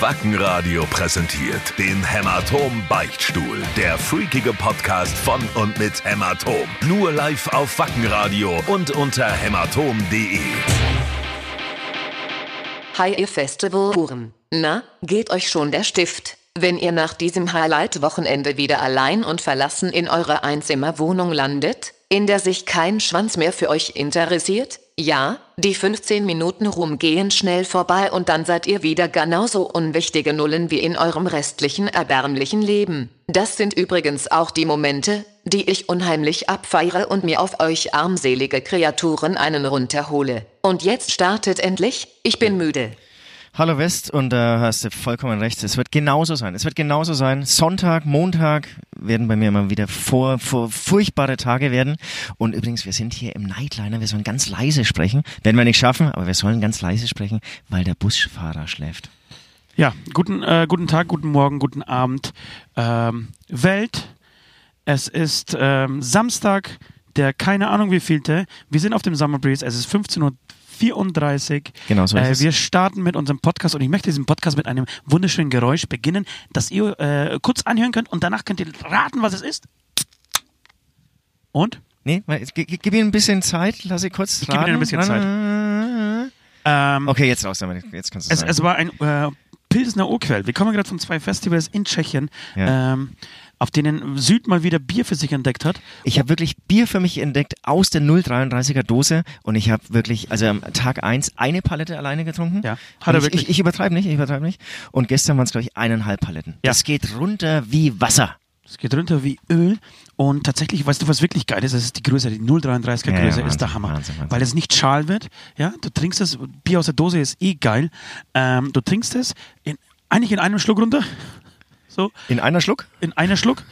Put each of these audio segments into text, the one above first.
Wackenradio präsentiert den Hämatom Beichtstuhl. Der freakige Podcast von und mit Hämatom. Nur live auf Wackenradio und unter hämatom.de. Hi ihr Festivalhuren. Na, geht euch schon der Stift? Wenn ihr nach diesem Highlight-Wochenende wieder allein und verlassen in eurer Einzimmerwohnung landet, in der sich kein Schwanz mehr für euch interessiert? Ja, die 15 Minuten Ruhm gehen schnell vorbei und dann seid ihr wieder genauso unwichtige Nullen wie in eurem restlichen erbärmlichen Leben. Das sind übrigens auch die Momente, die ich unheimlich abfeiere und mir auf euch armselige Kreaturen einen runterhole. Und jetzt startet endlich, ich bin müde. Hallo West und da äh, hast du vollkommen recht. Es wird genauso sein. Es wird genauso sein. Sonntag, Montag werden bei mir immer wieder vor, vor furchtbare Tage werden. Und übrigens, wir sind hier im Nightliner. Wir sollen ganz leise sprechen. Werden wir nicht schaffen, aber wir sollen ganz leise sprechen, weil der Busfahrer schläft. Ja, guten, äh, guten Tag, guten Morgen, guten Abend. Ähm, Welt, es ist ähm, Samstag, der keine Ahnung wie vielte. Wir sind auf dem Summer Breeze. Es ist 15.34 Uhr 34. Genau so ist äh, es. Wir starten mit unserem Podcast und ich möchte diesen Podcast mit einem wunderschönen Geräusch beginnen, das ihr äh, kurz anhören könnt und danach könnt ihr raten, was es ist. Und? Nee, gib ihm ein bisschen Zeit. Lass ich kurz Ich gebe dir ein bisschen Zeit. Ähm, Okay, jetzt raus damit. Jetzt kannst du es, sagen. es war ein äh, Pilsner Urquell. Wir kommen gerade von zwei Festivals in Tschechien, Ja. ähm, auf denen Süd mal wieder Bier für sich entdeckt hat. Ich habe wirklich Bier für mich entdeckt aus der 0,33er Dose und ich habe wirklich, also am Tag eins eine Palette alleine getrunken. Ja, hat er ich, wirklich. Ich, ich übertreibe nicht, ich übertreibe nicht. Und gestern waren es, glaube ich, eineinhalb Paletten. Ja. Das geht runter wie Wasser. Es geht runter wie Öl und tatsächlich, weißt du, was wirklich geil ist? Das ist die Größe, die 0,33er Ja, ja, Größe ist der Hammer. Wahnsinn, Wahnsinn. Weil es nicht schal wird, ja, du trinkst es, Bier aus der Dose ist eh geil, ähm, du trinkst es in, eigentlich in einem Schluck runter, so, In einer Schluck? in einer Schluck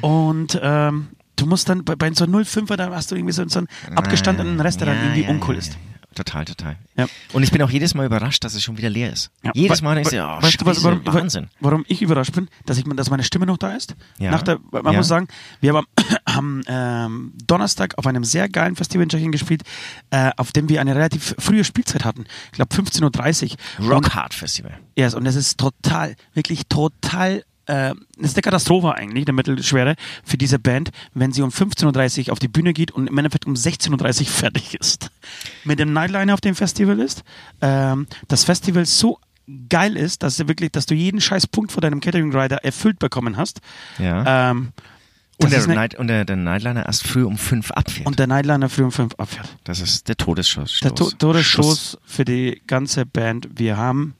und ähm, du musst dann, bei, bei so 0,5er, da hast du irgendwie so, so einen abgestandenen Rest, der dann Ja, irgendwie ja, uncool ja, ist. ja. Total, total. Ja. Und ich bin auch jedes Mal überrascht, dass es schon wieder leer ist. Ja. Jedes Mal ich, wa- oh, weißt Scheiße, warum, Wahnsinn. warum ich überrascht bin, dass, ich, dass meine Stimme noch da ist? Ja. Nach der, man Ja. muss sagen, wir haben am ähm, Donnerstag auf einem sehr geilen Festival in Tschechien gespielt, äh, auf dem wir eine relativ frühe Spielzeit hatten. Ich glaube 15.30 Uhr. Rock Hard Festival. yes, und es ist total, wirklich total äh, ist eine Katastrophe eigentlich, eine mittelschwere für diese Band, wenn sie um 15.30 Uhr auf die Bühne geht und im Endeffekt um 16.30 Uhr fertig ist. Mit dem Nightliner auf dem Festival ist, ähm, das Festival so geil ist, dass du wirklich, dass du jeden scheiß Punkt vor deinem Catering Rider erfüllt bekommen hast. Ja. Ähm, und der, Night, und der, der Nightliner erst früh um fünf abfährt. und der Nightliner früh um 5 abfährt. das ist der Todesschuss. Der to Stoß. Todesstoß für die ganze Band. Wir haben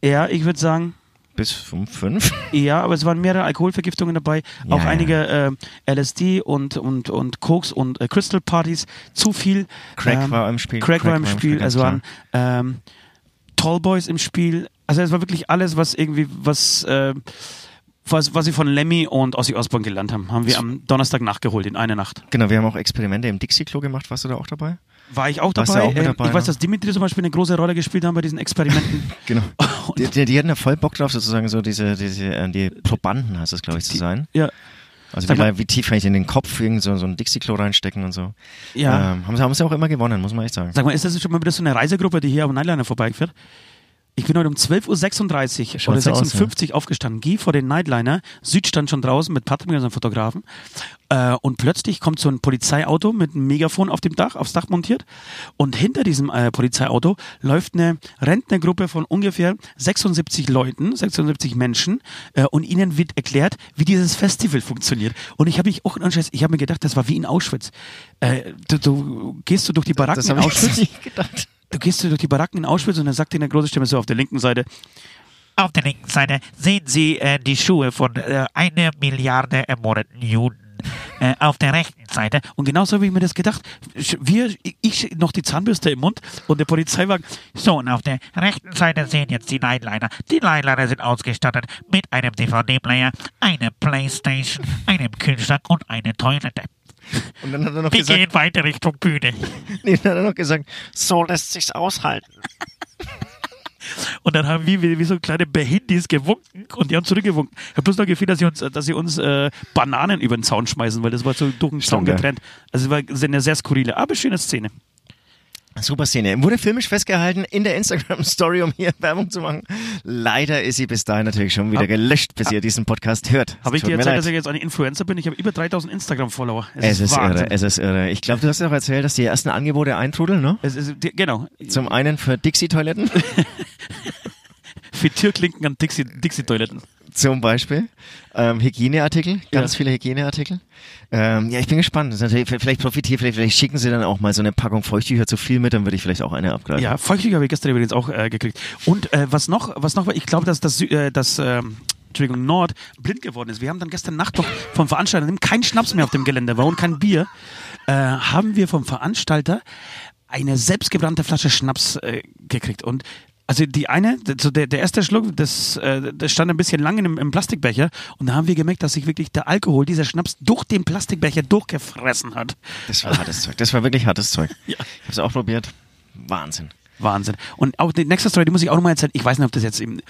eher, ich würde sagen, Bis um fünf? Ja, aber es waren mehrere Alkoholvergiftungen dabei, Ja, auch ja. einige äh, LSD und, und, und Koks und äh, Crystal Partys, zu viel. Crack ähm, war im Spiel. Crack, war im Spiel, es waren ähm, Tallboys im Spiel. Also es war wirklich alles, was irgendwie, was, äh, was, was sie von Lemmy und Ozzy Osbourne gelernt haben, haben wir am Donnerstag nachgeholt in einer Nacht. Genau, wir haben auch Experimente im Dixie-Klo gemacht. Warst du da auch dabei? War ich auch Warst du dabei. auch mit Ähm, dabei, ich weiß, ne? dass Dimitri zum Beispiel eine große Rolle gespielt haben bei diesen Experimenten. Genau. Die, die, die hatten ja voll Bock drauf, sozusagen so diese, diese äh, die Probanden heißt es, glaube ich, zu sein. ja, Also wie, mal, wie tief kann ich in den Kopf irgend so, so ein Dixie-Klo reinstecken und so. ja. Ähm, haben, sie, haben sie auch immer gewonnen, muss man echt sagen. Sag mal, ist das schon mal wieder so eine Reisegruppe, die hier am Nightliner vorbeifährt? Ich bin heute um 12.36 Uhr oder so aus, 56 aufgestanden, gehe vor den Nightliner, Süd stand schon draußen mit Patrick, unserem Fotografen, äh, und plötzlich kommt so ein Polizeiauto mit einem Megafon auf dem Dach, aufs Dach montiert, und hinter diesem äh, Polizeiauto läuft eine Rentnergruppe von ungefähr 76 Leuten, 76 Menschen, äh, und ihnen wird erklärt, wie dieses Festival funktioniert. Und ich habe mich auch, ich habe mir gedacht, das war wie in Auschwitz. Äh, du, du gehst du durch die Baracken Das in habe ich Auschwitz nicht gedacht. Du gehst du durch die Baracken in Auschwitz und dann sagt dir eine große Stimme so auf der linken Seite, Auf der linken Seite sehen Sie äh, die Schuhe von äh, einer Milliarde ermordeten Juden. Äh, auf der rechten Seite und genauso habe ich mir das gedacht, wir, ich noch die Zahnbürste im Mund und der Polizeiwagen, So, und auf der rechten Seite sehen jetzt die Nightliner. Die Nightliner sind ausgestattet mit einem DVD-Player, einer Playstation, einem Kühlschrank und einer Toilette. Und dann hat er noch Wir gesagt, gehen weiter Richtung Bühne. nee, dann hat er noch gesagt, so lässt sich's aushalten. und dann haben wir wie, wie so kleine Behindis gewunken und die haben zurückgewunken. Ich habe bloß noch gefehlt, dass sie uns, dass sie uns äh, Bananen über den Zaun schmeißen, weil das war so durch den Zaun getrennt. Also es war eine sehr skurrile, aber schöne Szene. Super Szene. Wurde filmisch festgehalten in der Instagram-Story, um hier Werbung zu machen. Leider ist sie bis dahin natürlich schon wieder Hab- gelöscht, bis ihr diesen Podcast hört. Habe ich dir erzählt, dass ich jetzt ein Influencer bin? Ich habe über 3000 Instagram-Follower. Es ist Wahnsinn. irre, es ist irre. Ich glaube, du hast ja auch erzählt, dass die ersten Angebote eintrudeln, ne? Es ist, genau. Zum einen für Dixie-Toiletten, Für Türklinken an Dixie- Dixie-Toiletten. zum Beispiel. Ähm, Hygieneartikel, ganz Ja. viele Hygieneartikel. Ähm, ja, ich bin gespannt. Vielleicht profitiert, vielleicht, vielleicht schicken sie dann auch mal so eine Packung Feuchttücher zu viel mit, dann würde ich vielleicht auch eine abgreifen. Ja, Feuchttücher habe ich gestern übrigens auch äh, gekriegt. Und äh, was noch, was noch ich glaube, dass das, äh, das ähm, Entschuldigung, Nord blind geworden ist. Wir haben dann gestern Nacht noch vom Veranstalter, dem kein Schnaps mehr auf dem Gelände war und kein Bier, äh, haben wir vom Veranstalter eine selbstgebrannte Flasche Schnaps äh, gekriegt. Und also die eine, so der, der erste Schluck, das, äh, das stand ein bisschen lang einem, im Plastikbecher und da haben wir gemerkt, dass sich wirklich der Alkohol, dieser Schnaps, durch den Plastikbecher durchgefressen hat. Das war hartes Zeug. Das war wirklich hartes Zeug. Ja. Ich habe es auch probiert. Wahnsinn. Wahnsinn. Und auch die nächste Story, die muss ich auch nochmal erzählen. Ich weiß nicht, ob das jetzt im,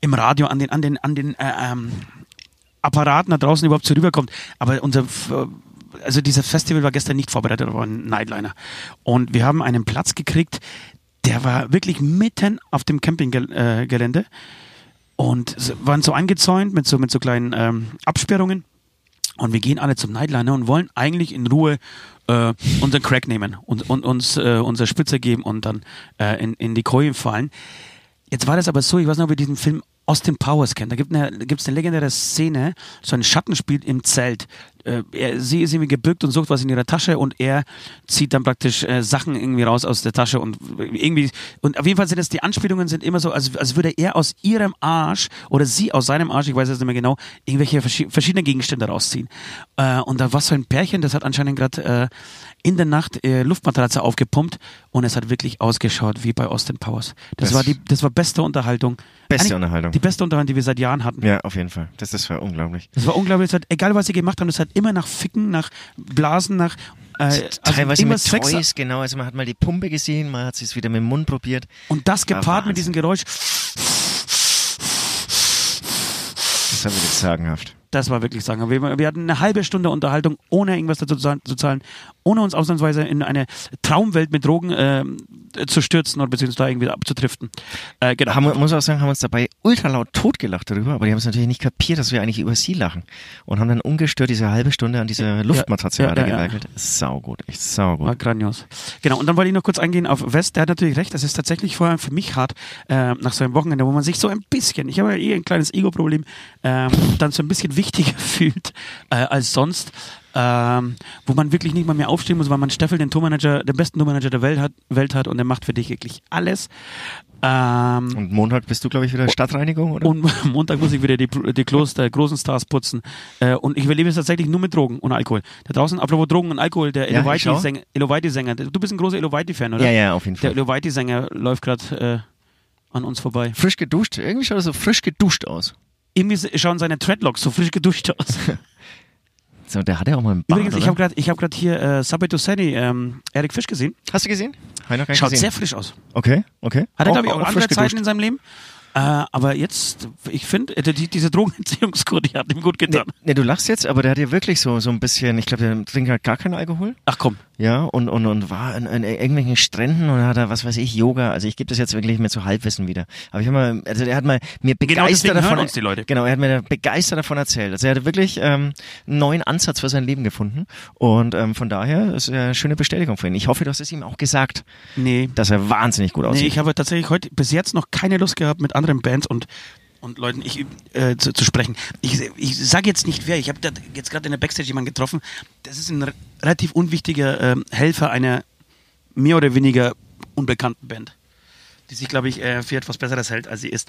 im Radio an den, an den, an den äh, ähm, Apparaten da draußen überhaupt so rüberkommt. Aber unser, also dieses Festival war gestern nicht vorbereitet, aber ein Nightliner. Und wir haben einen Platz gekriegt, der war wirklich mitten auf dem Campinggelände. Äh, und waren so eingezäunt mit so, mit so kleinen ähm, Absperrungen. Und wir gehen alle zum Nightliner und wollen eigentlich in Ruhe äh, unseren Crack nehmen und, und uns äh, unser Spitze geben und dann äh, in, in die Koje fallen. Jetzt war das aber so, ich weiß nicht, ob ihr diesen Film Austin Powers kennt. Da gibt es eine, gibt's eine legendäre Szene, so ein Schattenspiel im Zelt. Äh, er, sie ist irgendwie gebückt und sucht was in ihrer Tasche und er zieht dann praktisch äh, Sachen irgendwie raus aus der Tasche und irgendwie und auf jeden Fall sind es die Anspielungen sind immer so, als, als würde er aus ihrem Arsch oder sie aus seinem Arsch, ich weiß es nicht mehr genau, irgendwelche verschi- verschiedene Gegenstände rausziehen. Äh, und da war so ein Pärchen, das hat anscheinend gerade äh, in der Nacht äh, Luftmatratze aufgepumpt und es hat wirklich ausgeschaut wie bei Austin Powers. Das, Das- war die, das war beste Unterhaltung. Beste Unterhaltung. Die beste Unterhaltung, die wir seit Jahren hatten. Ja, auf jeden Fall. Das, das war unglaublich. Das war unglaublich. Es hat, egal was sie gemacht haben, es hat immer nach Ficken, nach Blasen, nach äh, also Teilweise mit Sex. Toys, genau. Also man hat mal die Pumpe gesehen, man hat es wieder mit dem Mund probiert. Und das gepaart mit diesem Geräusch, Das war wirklich sagenhaft. Das war wirklich sagen. Wir, wir hatten eine halbe Stunde Unterhaltung, ohne irgendwas dazu zu zahlen- ohne uns ausnahmsweise in eine Traumwelt mit Drogen ähm, zu stürzen oder beziehungsweise da irgendwie abzudriften. Äh, genau. Haben, muss auch sagen, haben uns dabei ultra laut totgelacht darüber, aber die haben es natürlich nicht kapiert, dass wir eigentlich über sie lachen. Und haben dann ungestört diese halbe Stunde an dieser Luftmatratze ja, ja, weitergeweigelt. Saugut, echt saugut. War grandios. Genau, und dann wollte ich noch kurz eingehen auf West. Der hat natürlich recht, das ist tatsächlich vorher für mich hart, äh, nach so einem Wochenende, wo man sich so ein bisschen, ich habe ja eh ein kleines Ego-Problem, ähm, dann so ein bisschen wichtiger fühlt äh, als sonst. Ähm, wo man wirklich nicht mal mehr aufstehen muss, weil man Steffel, den Tourmanager, den besten Tourmanager der Welt hat, Welt hat und der macht für dich wirklich alles. Ähm, Und Montag bist du, glaube ich, wieder Stadtreinigung, oder? und Montag muss ich wieder die, die Klos der großen Stars putzen. Äh, und ich überlebe es tatsächlich nur mit Drogen und Alkohol. Da draußen, apropos Drogen und Alkohol, der Ja. Elovaiti-Sänger, Elovaiti-Sänger, du bist ein großer Elovaiti-Fan, oder? ja, ja, auf jeden Der Fall. Elovaiti-Sänger läuft gerade äh, an uns vorbei. Frisch geduscht. Irgendwie schaut er so frisch geduscht aus. Irgendwie schauen seine Dreadlocks so frisch geduscht aus. So, der hat ja auch mal einen Bart, Übrigens, ich habe gerade hab grad hier äh, Subway to Sunny, ähm, Eric Fisch gesehen. Hast du gesehen? Hab ich Schaut gesehen. sehr frisch aus. Okay, okay. Hat er, glaube ich, auch, andere frisch Zeiten geduscht. in seinem Leben. Äh, aber jetzt, ich finde, äh, die, diese Drogenentziehungskur, die hat ihm gut getan. nee, du lachst jetzt, aber der hat ja wirklich so, so ein bisschen, ich glaube, der trinkt halt gar keinen Alkohol. Ach komm. Ja, und, und, und war an, an irgendwelchen Stränden und hat da, was weiß ich, Yoga. Also ich gebe das jetzt wirklich mir zu Halbwissen wieder. Aber ich habe mal, also er hat mal mir Genau begeistert hören davon, uns die Leute. genau, er hat mir begeistert davon erzählt. Also er hatte wirklich ähm, einen neuen Ansatz für sein Leben gefunden und ähm, von daher ist eine schöne Bestätigung für ihn. Ich hoffe, du hast es ihm auch gesagt, Nee. dass er wahnsinnig gut Nee, aussieht. ich habe tatsächlich heute bis jetzt noch keine Lust gehabt, mit anderen Bands und, und Leuten ich, äh, zu, zu sprechen. Ich, ich sage jetzt nicht wer, ich habe jetzt gerade in der Backstage jemanden getroffen. Das ist ein re- relativ unwichtiger ähm, Helfer einer mehr oder weniger unbekannten Band, die sich, glaube ich, äh, für etwas Besseres hält, als sie ist.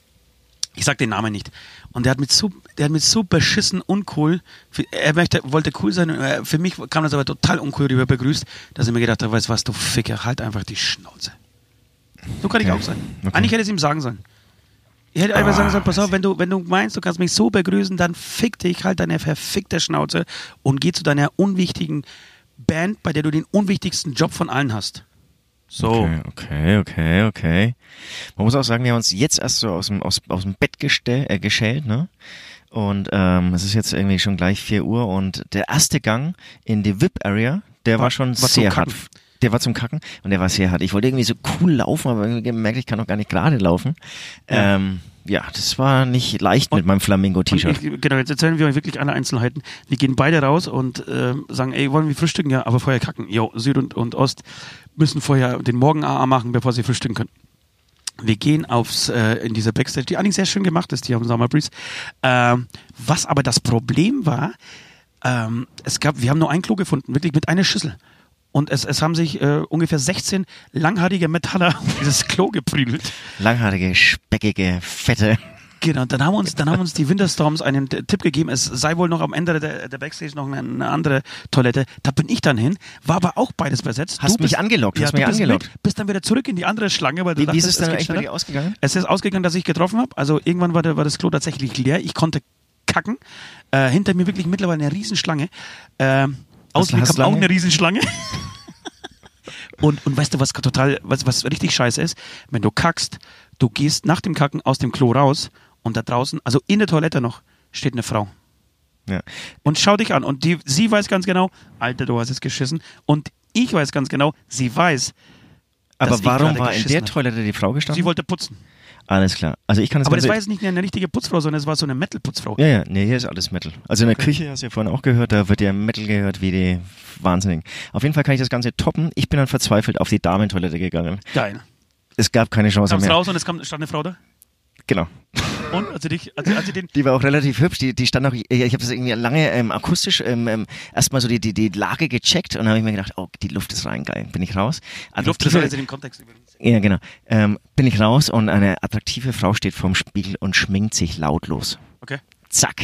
Ich sag den Namen nicht. Und der hat mit so, der hat mit so beschissen uncool, für, er möchte, wollte cool sein, und, äh, für mich kam das aber total uncool rüber begrüßt, dass ich mir gedacht habe, weißt du was, du Ficker, halt einfach die Schnauze. So kann ich Okay. auch sein. Okay. Eigentlich hätte ich es ihm sagen sollen. Ich hätte einfach Ah, sagen sollen, pass auf, wenn du, wenn du meinst, du kannst mich so begrüßen, dann fick dich, halt deine verfickte Schnauze und geh zu deiner unwichtigen Band, bei der du den unwichtigsten Job von allen hast. So. Okay, okay, okay, okay. Man muss auch sagen, wir haben uns jetzt erst so aus dem, aus, aus dem Bett gestell, äh, geschält, ne? Und ähm, es ist jetzt irgendwie schon gleich 4 Uhr und der erste Gang in die VIP-Area, der war, schon war sehr hart. Der war zum Kacken und der war sehr hart. Ich wollte irgendwie so cool laufen, aber irgendwie gemerkt, ich kann noch gar nicht gerade laufen. Ja, ähm, ja das war nicht leicht mit meinem Flamingo-T-Shirt. Genau, jetzt erzählen wir euch wirklich alle Einzelheiten. Wir gehen beide raus und äh, sagen, ey, wollen wir frühstücken? Ja, aber vorher kacken. Jo, Süd und, und Ost müssen vorher den Morgen AA machen, bevor sie frühstücken können. Wir gehen aufs äh, in diese Backstage, die eigentlich sehr schön gemacht ist, die am Summer Breeze. Ähm, was aber das Problem war, ähm, es gab, wir haben nur ein Klo gefunden, wirklich mit einer Schüssel. Und es, es haben sich äh, ungefähr 16 langhaarige Metaller um dieses Klo geprügelt. Langhaarige, speckige, fette. Genau, dann haben uns, dann haben uns die Winterstorms einen Tipp gegeben, es sei wohl noch am Ende der, der Backstage noch eine, eine, andere Toilette. Da bin ich dann hin, war aber auch beides besetzt. Hast du mich bist, angelockt, ja, hast mich angelockt. Mit, bist dann wieder zurück in die andere Schlange, weil du wie, dachtest, wie ist es dann eigentlich bei dir ausgegangen? Es ist ausgegangen, dass ich getroffen habe. Also irgendwann war, der, war das Klo tatsächlich leer. Ich konnte kacken. Äh, hinter mir wirklich mittlerweile eine Riesenschlange. Äh, Ausblick habe auch eine Riesenschlange. und, und weißt du, was total, was, was richtig scheiße ist? Wenn du kackst, du gehst nach dem Kacken aus dem Klo raus und da draußen, also in der Toilette noch, steht eine Frau. Ja. Und schau dich an. Und die, sie weiß ganz genau, Alter, du hast es geschissen. Und ich weiß ganz genau, sie weiß. Aber warum war in der Toilette die Frau gestanden? Sie wollte putzen. Alles klar. Also ich kann das Aber das war jetzt nicht eine richtige Putzfrau, sondern es war so eine Metal-Putzfrau. Ja, ja, nee, hier ist alles Metal. Also in der okay. Küche hast du ja vorhin auch gehört, da wird ja Metal gehört wie die Wahnsinnigen. Auf jeden Fall kann ich das Ganze toppen. Ich bin dann verzweifelt auf die Damentoilette gegangen. Geil. Es gab keine Chance Kam's mehr. raus und es kam, stand eine Frau da? Genau. Und also dich, also, also den die war auch relativ hübsch. Die, die stand auch. Ich, ich habe das irgendwie lange ähm, akustisch ähm, ähm, erstmal so die, die, die Lage gecheckt und dann habe ich mir gedacht, oh, die Luft ist rein, geil. Bin ich raus. Die Luft ist also dem Kontext übrigens. Ja, genau. Ähm, bin ich raus und eine attraktive Frau steht vorm Spiegel und schminkt sich lautlos. Okay. Zack.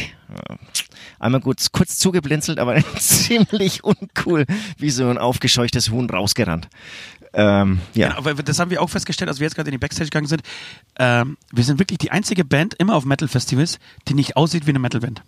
Einmal kurz, kurz zugeblinzelt, aber ziemlich uncool, wie so ein aufgescheuchtes Huhn rausgerannt. Ähm, ja. Genau, das haben wir auch festgestellt, als wir jetzt gerade in die Backstage gegangen sind. Ähm, wir sind wirklich die einzige Band immer auf Metal-Festivals, die nicht aussieht wie eine Metal-Band.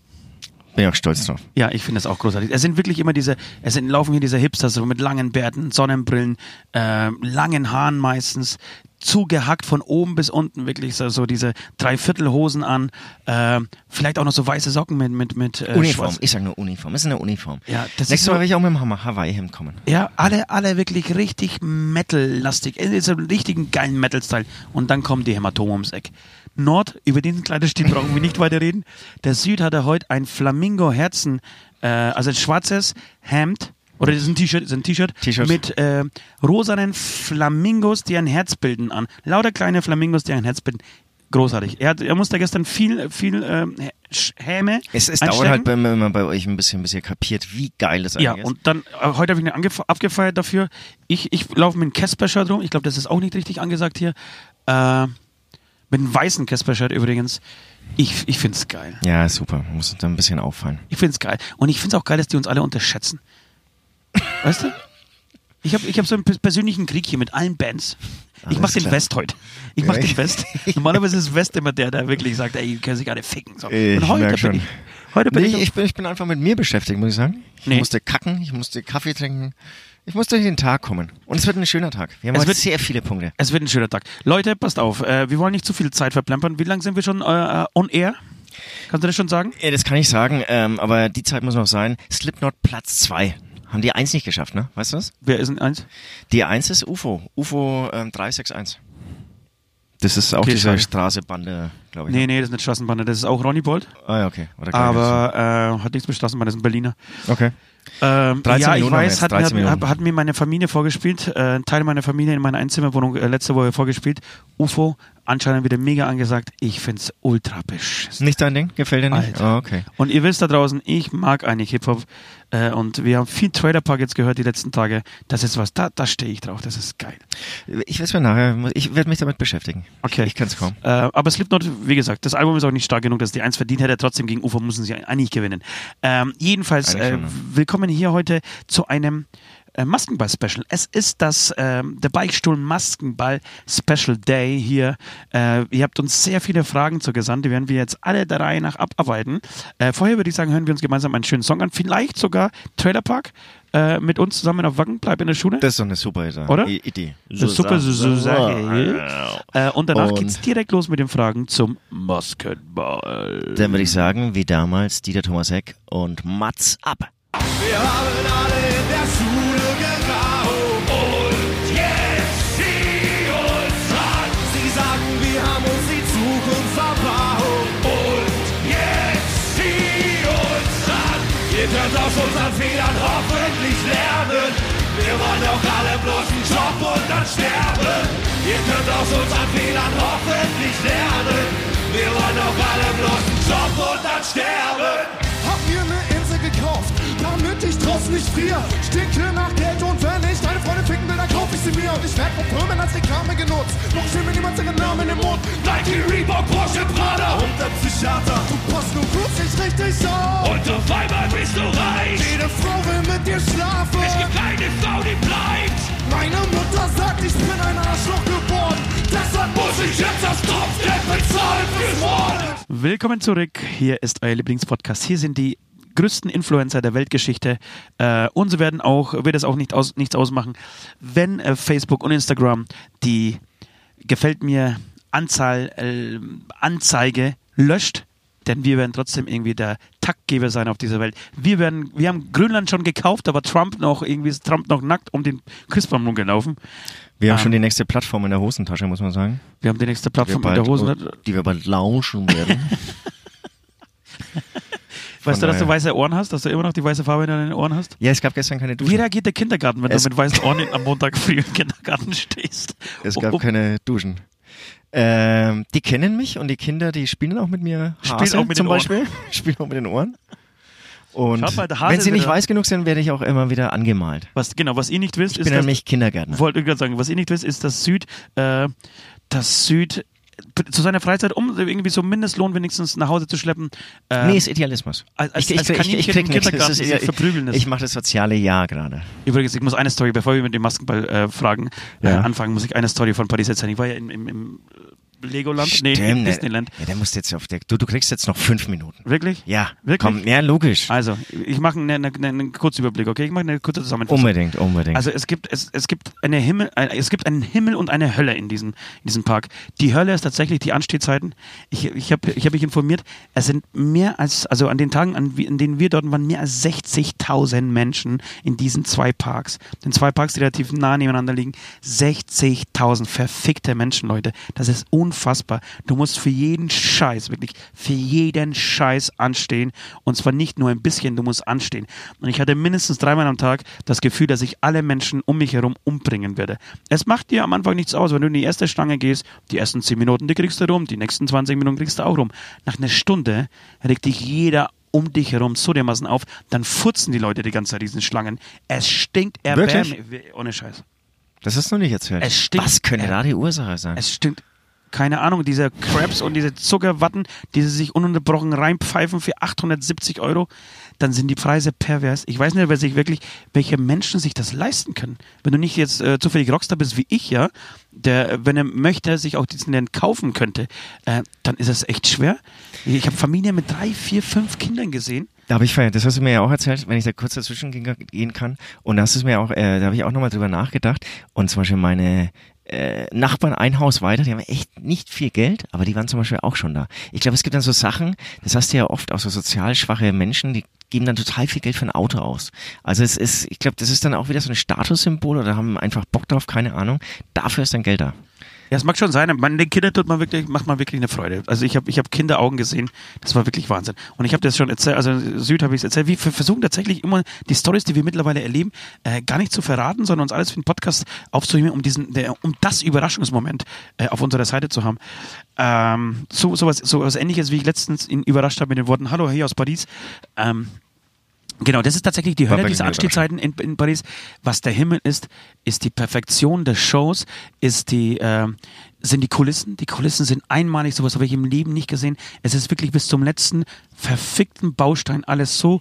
Bin ich auch stolz drauf. Ja, ich finde das auch großartig. Es sind wirklich immer diese, es sind, laufen hier diese Hipsters so mit langen Bärten, Sonnenbrillen, äh, langen Haaren meistens, zugehackt von oben bis unten, wirklich so, so diese Dreiviertelhosen an, äh, vielleicht auch noch so weiße Socken mit mit mit äh, Uniform. Schwarz. Ich sage nur Uniform. Es ist eine Uniform. Ja, das Nächstes Mal will ich auch mit dem Hawaii-Hemd kommen. Ja, alle alle wirklich richtig Metal-lastig, in so einem richtigen geilen Metal-Style. Und dann kommen die Hämatome ums Eck. Nord, über diesen Kleiderstil brauchen wir nicht weiter reden. Der Süd hatte heute ein Flamingo-Herzen, äh, also ein schwarzes Hemd oder das ist ein T-Shirt, ist ein T-Shirt mit äh, rosanen Flamingos, die ein Herz bilden an. Lauter kleine Flamingos, die ein Herz bilden. Großartig. Er, hat, er musste gestern viel, viel äh, Häme. Es, es dauert halt, wenn man bei euch ein bisschen, bis ihr kapiert, wie geil das eigentlich ja, ist. Ja, und dann, äh, heute habe ich ihn abgefeiert dafür. Ich, ich laufe mit einem Casper-Shirt rum. Ich glaube, das ist auch nicht richtig angesagt hier. Äh, mit einem weißen Casper-Shirt übrigens. Ich, ich finde es geil. Ja, super. Muss da ein bisschen auffallen. Ich finde es geil. Und ich finde es auch geil, dass die uns alle unterschätzen. Weißt du? Ich habe ich hab so einen persönlichen Krieg hier mit allen Bands. Ich mache den West heute. Ich mache den West. Normalerweise ist West immer der, der wirklich sagt, ey, ihr könnt sich alle ficken. So. Und heute bin ich, heute bin nee, ich, ich, bin, ich bin einfach mit mir beschäftigt, muss ich sagen. Ich nee. musste kacken, ich musste Kaffee trinken. Ich muss durch den Tag kommen. Und es wird ein schöner Tag. Wir haben es heute wird, sehr viele Punkte. Es wird ein schöner Tag. Leute, passt auf. Äh, wir wollen nicht zu viel Zeit verplempern. Wie lange sind wir schon äh, on air? Kannst du das schon sagen? Ja, das kann ich sagen, ähm, aber die Zeit muss noch sein. Slipknot Platz 2. Haben die eins nicht geschafft, ne? Weißt du was? Wer ist denn eins? Die eins ist UFO. UFO ähm, 361. Das ist auch okay, diese Straßenbande, glaube ich. Nee, ne? nee, das ist nicht Straßenbande. Das ist auch Ronny Bolt. Ah ja, okay. Aber äh, hat nichts mit Straßenbande, das ist ein Berliner. Okay. Ähm, ja, ich weiß, hat, hat, hat, mir meine Familie vorgespielt, äh, ein Teil meiner Familie in meiner Einzimmerwohnung äh, letzte Woche vorgespielt. UFO, anscheinend wieder mega angesagt. Ich find's ultra beschissen. Nicht dein Ding? Gefällt dir nicht? Oh, okay. Und ihr wisst da draußen, ich mag eigentlich Hip-Hop. Äh, und wir haben viel Trailer Park jetzt gehört die letzten Tage. Das ist was, da, da stehe ich drauf. Das ist geil. Ich weiß mir nachher, ich werde mich damit beschäftigen. Okay. Ich, ich kann es kaum. Äh, aber Slipknot, wie gesagt, das Album ist auch nicht stark genug, dass die eins verdient hätte. Trotzdem gegen UFO müssen sie eigentlich gewinnen. Ähm, jedenfalls, äh, willkommen hier heute zu einem äh, Maskenball-Special. Es ist das äh, der Beichtstuhl Maskenball Special Day hier. Äh, ihr habt uns sehr viele Fragen zugesandt, die werden wir jetzt alle der Reihe nach abarbeiten. Äh, vorher würde ich sagen, hören wir uns gemeinsam einen schönen Song an. Vielleicht sogar Trailer Park äh, mit uns zusammen auf Wacken, bleib in der Schule. Das ist doch eine super Idee. Oder? Idee. So super so, so, so, äh, Und danach und geht's direkt los mit den Fragen zum Maskenball. Dann würde ich sagen, wie damals Dieter Thomas Heck und Mats ab. Wir haben alle in der Schule könnt aus unseren Fehlern hoffentlich lernen. Wir wollen doch alle bloß einen Job und dann sterben. Ihr könnt aus unseren Fehlern hoffentlich lernen. Wir wollen doch alle bloß einen Job und dann sterben. Hab mir ne Insel gekauft, damit ich draußen nicht friere. Stinke nach Geld und wenn ich deine Freundin ficken will, dann kauf ich sie mir. Und ich werd von Firmen als Reklame genutzt. Noch schön mir niemand ihren Namen im Mund. Nike, Reebok, Porsche, Prada. Und der Psychiater, du passt nur kurz nicht richtig auf. Und auf einmal bist du reich. Jede Frau will mit dir schlafen. Es gibt keine Frau, die bleibt. Meine Mutter sagt, ich bin ein Arschloch geworden. Deshalb Muss ich jetzt das Kopfgeld bezahlen fürs Mord? Willkommen zurück. Hier ist euer Lieblingspodcast. Hier sind die größten Influencer der Weltgeschichte. Äh, uns werden auch, wird es auch nicht aus, nichts ausmachen, wenn äh, Facebook und Instagram die gefällt mir Anzahl äh, Anzeige löscht. Denn wir werden trotzdem irgendwie der Taktgeber sein auf dieser Welt. Wir werden, wir haben Grönland schon gekauft, aber Trump noch irgendwie ist Trump noch nackt um den Christbaum rumgelaufen. Wir haben Ähm. schon die nächste Plattform in der Hosentasche, muss man sagen. Wir haben die nächste Plattform wir in der bald- Hose. Die wir bald lauschen werden. Weißt du, dass du weiße Ohren hast? Dass du immer noch die weiße Farbe in deinen Ohren hast? ja, es gab gestern keine Wie Duschen. reagiert der Kindergarten, wenn Es- du mit weißen Ohren am Montag früh im Kindergarten stehst? Es gab Oh, keine Duschen. Ähm, die kennen mich und die Kinder, die spielen auch mit mir Spielen Hase auch mit zum den Ohren. Beispiel. spielen auch mit den Ohren. Und mal, wenn sie nicht weiß genug sind, werde ich auch immer wieder angemalt. Was, genau, was ihr nicht wisst, Ich ist, bin dass, nämlich Kindergärtner. wollte ich gerade sagen, was ihr nicht wisst, ist, dass Süd, äh, dass Süd zu seiner Freizeit, um irgendwie so Mindestlohn wenigstens nach Hause zu schleppen, äh, nee, ist Idealismus. als- als- ich, ich, als ich, Kaninchen ich, krieg nichts. Kindergarten Es ist- ich- verprügeln ist. Ich mache das soziale Jahr gerade. Übrigens, ich muss eine Story, bevor wir mit dem Maskenball-Fragen äh, Ja. anfangen, muss ich eine Story von Paris erzählen. Ich war ja im, im, im Legoland, nee, im Stimmt. Disneyland. Ja, der muss jetzt auf der. Du, du kriegst jetzt noch fünf Minuten. Wirklich? Ja, Wirklich? komm, ja, logisch. Also, ich mache einen eine, einen Kurzüberblick, okay? Ich mache eine kurze Zusammenfassung. Unbedingt, unbedingt. Also es gibt es, es gibt eine Himmel äh, es gibt einen Himmel und eine Hölle in diesem in diesem Park. Die Hölle ist tatsächlich die Anstehzeiten. Ich ich habe ich habe mich informiert, es sind mehr als also an den Tagen an, an denen wir dort waren mehr als 60.000 Menschen in diesen zwei Parks. Den zwei Parks, die relativ nah nebeneinander liegen, 60.000 verfickte Menschen, Leute. Das ist unfassbar. Du musst für jeden Scheiß, wirklich für jeden Scheiß anstehen. Und zwar nicht nur ein bisschen, du musst anstehen. Und ich hatte mindestens dreimal am Tag das Gefühl, dass ich alle Menschen um mich herum umbringen werde. Es macht dir am Anfang nichts aus, wenn du in die erste Schlange gehst, die ersten 10 Minuten, die kriegst du rum, die nächsten 20 Minuten kriegst du auch rum. Nach einer Stunde regt dich jeder um dich herum so dermaßen auf, dann futzen die Leute die ganze Zeit diesen Schlangen. Es stinkt Wirklich? erbärmlich. Ohne Scheiß. das hast du noch nicht erzählt. Es stinkt- Was könnte da die Ursache sein? Es stimmt. Keine Ahnung, diese Crabs und diese Zuckerwatten, die sie sich ununterbrochen reinpfeifen für 870 Euro, dann sind die Preise pervers. Ich weiß nicht, wer sich wirklich, welche Menschen sich das leisten können. Wenn du nicht jetzt äh, zufällig Rockstar bist wie ich, ja, der, wenn er möchte, sich auch diesen Land kaufen könnte, äh, dann ist das echt schwer. Ich habe Familien mit drei, vier, fünf Kindern gesehen. Da habe ich feiert, das hast du mir ja auch erzählt, wenn ich da kurz dazwischen gehen, kann. Und da hast mir auch, äh, da habe ich auch nochmal drüber nachgedacht. Und zum Beispiel meine äh, Nachbarn ein Haus weiter, die haben echt nicht viel Geld, aber die waren zum Beispiel auch schon da. Ich glaube, es gibt dann so Sachen, das hast du ja oft auch so sozial schwache Menschen, die geben dann total viel Geld für ein Auto aus. Also es ist, ich glaube, das ist dann auch wieder so ein Statussymbol oder haben einfach Bock drauf, keine Ahnung. Dafür ist dann Geld da. Ja, es mag schon sein, man, den Kindern tut man wirklich, macht man wirklich eine Freude. Also ich habe ich hab Kinderaugen gesehen, das war wirklich Wahnsinn. Und ich habe das schon erzählt, also Süd habe ich erzählt, wir versuchen tatsächlich immer die Stories, die wir mittlerweile erleben, äh, gar nicht zu verraten, sondern uns alles für den Podcast aufzunehmen, um diesen, der, um das Überraschungsmoment äh, auf unserer Seite zu haben. Ähm, so sowas, so was ähnliches, wie ich letztens ihn überrascht habe mit den Worten, hallo, hier aus Paris. Ähm, Genau, das ist tatsächlich die Hölle dieser mir Anstehzeiten in, in Paris. Was der Himmel ist, ist die Perfektion des Shows, ist die, äh, sind die Kulissen. Die Kulissen sind einmalig, sowas habe ich im Leben nicht gesehen. Es ist wirklich bis zum letzten verfickten Baustein alles so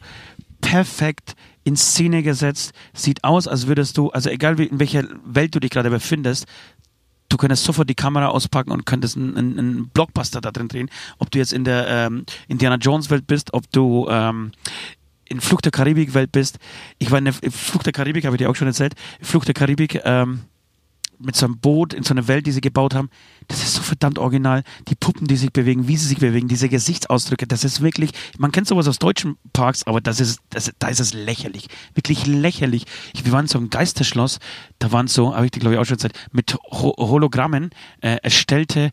perfekt in Szene gesetzt. Sieht aus, als würdest du, also egal wie, in welcher Welt du dich gerade befindest, du könntest sofort die Kamera auspacken und könntest einen, einen, einen Blockbuster da drin drehen. Ob du jetzt in der ähm, Indiana Jones Welt bist, ob du ähm, in Flucht der Karibik Welt bist. Ich war in der Flucht der Karibik, habe ich dir auch schon erzählt. Flucht der Karibik ähm, mit so einem Boot in so einer Welt, die sie gebaut haben. Das ist so verdammt original. Die Puppen, die sich bewegen, wie sie sich bewegen, diese Gesichtsausdrücke, das ist wirklich, man kennt sowas aus deutschen Parks, aber das ist, das, da ist es lächerlich. Wirklich lächerlich. Ich, wir waren so einem Geisterschloss, da waren so, habe ich dir glaube ich auch schon erzählt, mit Ho Hologrammen äh, erstellte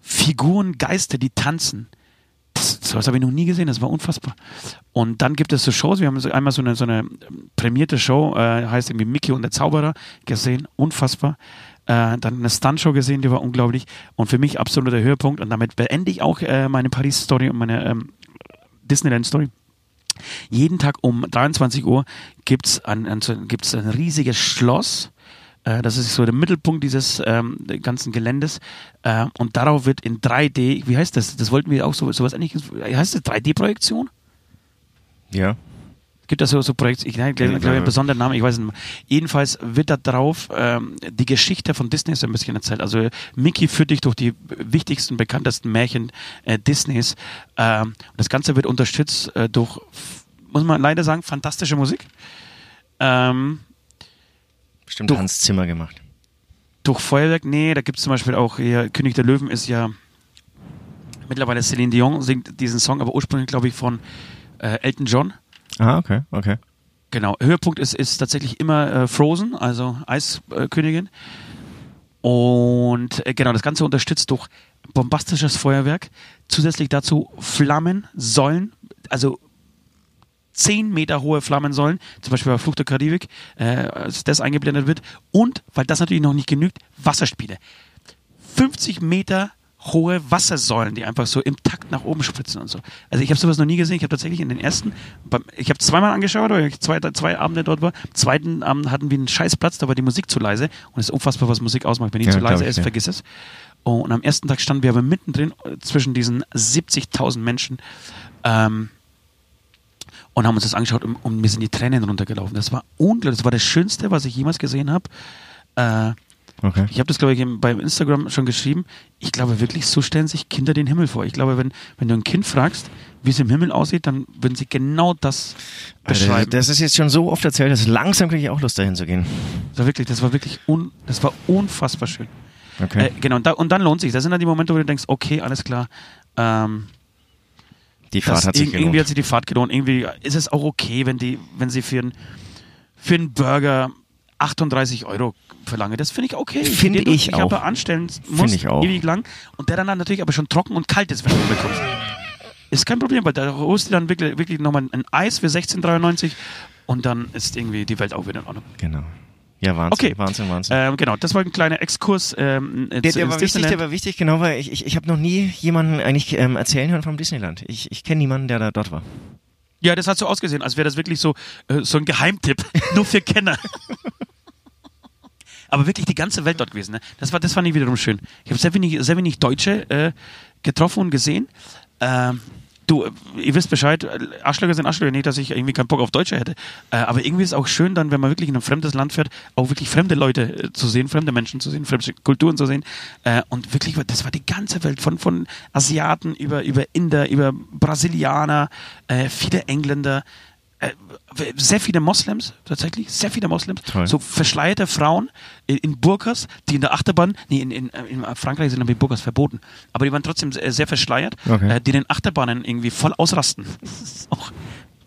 Figuren, Geister, die tanzen. Sowas habe ich noch nie gesehen, das war unfassbar. Und dann gibt es so Shows, wir haben so einmal so eine, so eine prämierte Show, äh, heißt irgendwie Mickey und der Zauberer, gesehen, unfassbar. Äh, dann eine Stunt-Show gesehen, die war unglaublich. Und für mich absoluter Höhepunkt. Und damit beende ich auch äh, meine Paris-Story und meine ähm, Disneyland-Story. Jeden Tag um 23 Uhr gibt es ein, ein, ein riesiges Schloss. Äh, Das ist so der Mittelpunkt dieses ähm, ganzen Geländes. Äh, und darauf wird in 3D, wie heißt das? Das wollten wir auch so sowas ähnliches. Heißt das 3D-Projektion? Ja. Gibt das so, so Projekte? Ich glaube, glaub, glaub, einen besonderen Namen, ich weiß nicht mehr. Jedenfalls wird da drauf ähm, die Geschichte von Disney so ein bisschen erzählt. Also Mickey führt dich durch die wichtigsten, bekanntesten Märchen äh, Disneys. Ähm, das Ganze wird unterstützt äh, durch, muss man leider sagen, fantastische Musik. Ähm, Bestimmt Du- Hans Zimmer gemacht. durch Feuerwerk, nee, da gibt es zum Beispiel auch hier, König der Löwen ist ja mittlerweile Celine Dion singt diesen Song, aber ursprünglich glaube ich von äh, Elton John. Ah, okay, okay. Genau, Höhepunkt ist, ist tatsächlich immer äh, Frozen, also Eiskönigin. Und äh, genau, das Ganze unterstützt durch bombastisches Feuerwerk. Zusätzlich dazu Flammensäulen, also 10 Meter hohe Flammensäulen, zum Beispiel bei Fluch der Karibik, äh, als das eingeblendet wird. Und, weil das natürlich noch nicht genügt, Wasserspiele. 50 Meter hohe Wassersäulen, die einfach so im Takt nach oben spritzen und so. Also ich habe sowas noch nie gesehen. Ich habe tatsächlich in den ersten, beim, ich habe zweimal angeschaut, weil ich zwei, zwei Abende dort war. Am zweiten Abend hatten wir einen scheiß Platz, da war die Musik zu leise und es ist unfassbar, was Musik ausmacht. Wenn die Ja, zu leise ich, ist, ja. vergiss es. Und am ersten Tag standen wir aber mittendrin äh, zwischen diesen 70.000 Menschen. Ähm, und haben uns das angeschaut und, und mir sind die Tränen runtergelaufen. Das war unglaublich. Das war das Schönste, was ich jemals gesehen habe. Äh, Okay. ich habe das, glaube ich, im- beim Instagram schon geschrieben. Ich glaube wirklich, so stellen sich Kinder den Himmel vor. Ich glaube, wenn, wenn du ein Kind fragst, wie es im Himmel aussieht, dann würden sie genau das Alter, beschreiben. das ist jetzt schon so oft erzählt, dass langsam kriege ich auch Lust dahin zu gehen. Das war wirklich, das war wirklich un, das war unfassbar schön. Okay. Äh, genau, und, da, und dann lohnt sich. Das sind dann die Momente, wo du denkst, okay, alles klar. Ähm, die Fahrt das, hat sich irg- irgendwie hat gelohnt. sich die Fahrt gelohnt. Irgendwie ist es auch okay, wenn die, wenn sie für einen für einen Burger 38 Euro verlange. Das finde ich okay. Finde du ich auch. aber anstellen musst, ich auch. ewig lang. Und der dann, dann natürlich aber schon trocken und kalt ist, wenn du bekommst. Ist kein Problem, weil da holst du dann wirklich, wirklich nochmal ein Eis für 16,93 und dann ist irgendwie die Welt auch wieder in Ordnung. Genau. Ja, Wahnsinn, Okay. Wahnsinn, Wahnsinn. Ähm, genau, das war ein kleiner Exkurs. Ähm, der, der, war wichtig, der war wichtig, genau, weil ich, ich, ich habe noch nie jemanden eigentlich ähm, erzählen hören vom Disneyland. Ich, ich kenne niemanden, der da dort war. Ja, das hat so ausgesehen, als wäre das wirklich so, äh, so ein Geheimtipp, nur für Kenner. Aber wirklich die ganze Welt dort gewesen. Ne? Das, war, das fand ich wiederum schön. Ich habe sehr wenig, sehr wenig Deutsche äh, getroffen und gesehen. Ähm, du, ihr wisst Bescheid, Arschlöcher sind Arschlöcher, nicht, dass ich irgendwie keinen Bock auf Deutsche hätte. Äh, aber irgendwie ist es auch schön dann, wenn man wirklich in ein fremdes Land fährt, auch wirklich fremde Leute äh, zu sehen, fremde Menschen zu sehen, fremde Kulturen zu sehen. Äh, und wirklich, das war die ganze Welt, von, von Asiaten über, über Inder, über Brasilianer, viele Engländer, sehr viele Moslems, tatsächlich, sehr viele Moslems, Toll. so verschleierte Frauen in, in Burkas, die in der Achterbahn, nee, in, in, in Frankreich sind aber die Burkas verboten, aber die waren trotzdem sehr, sehr verschleiert, Okay. äh, die in den Achterbahnen irgendwie voll ausrasten. Das ist auch,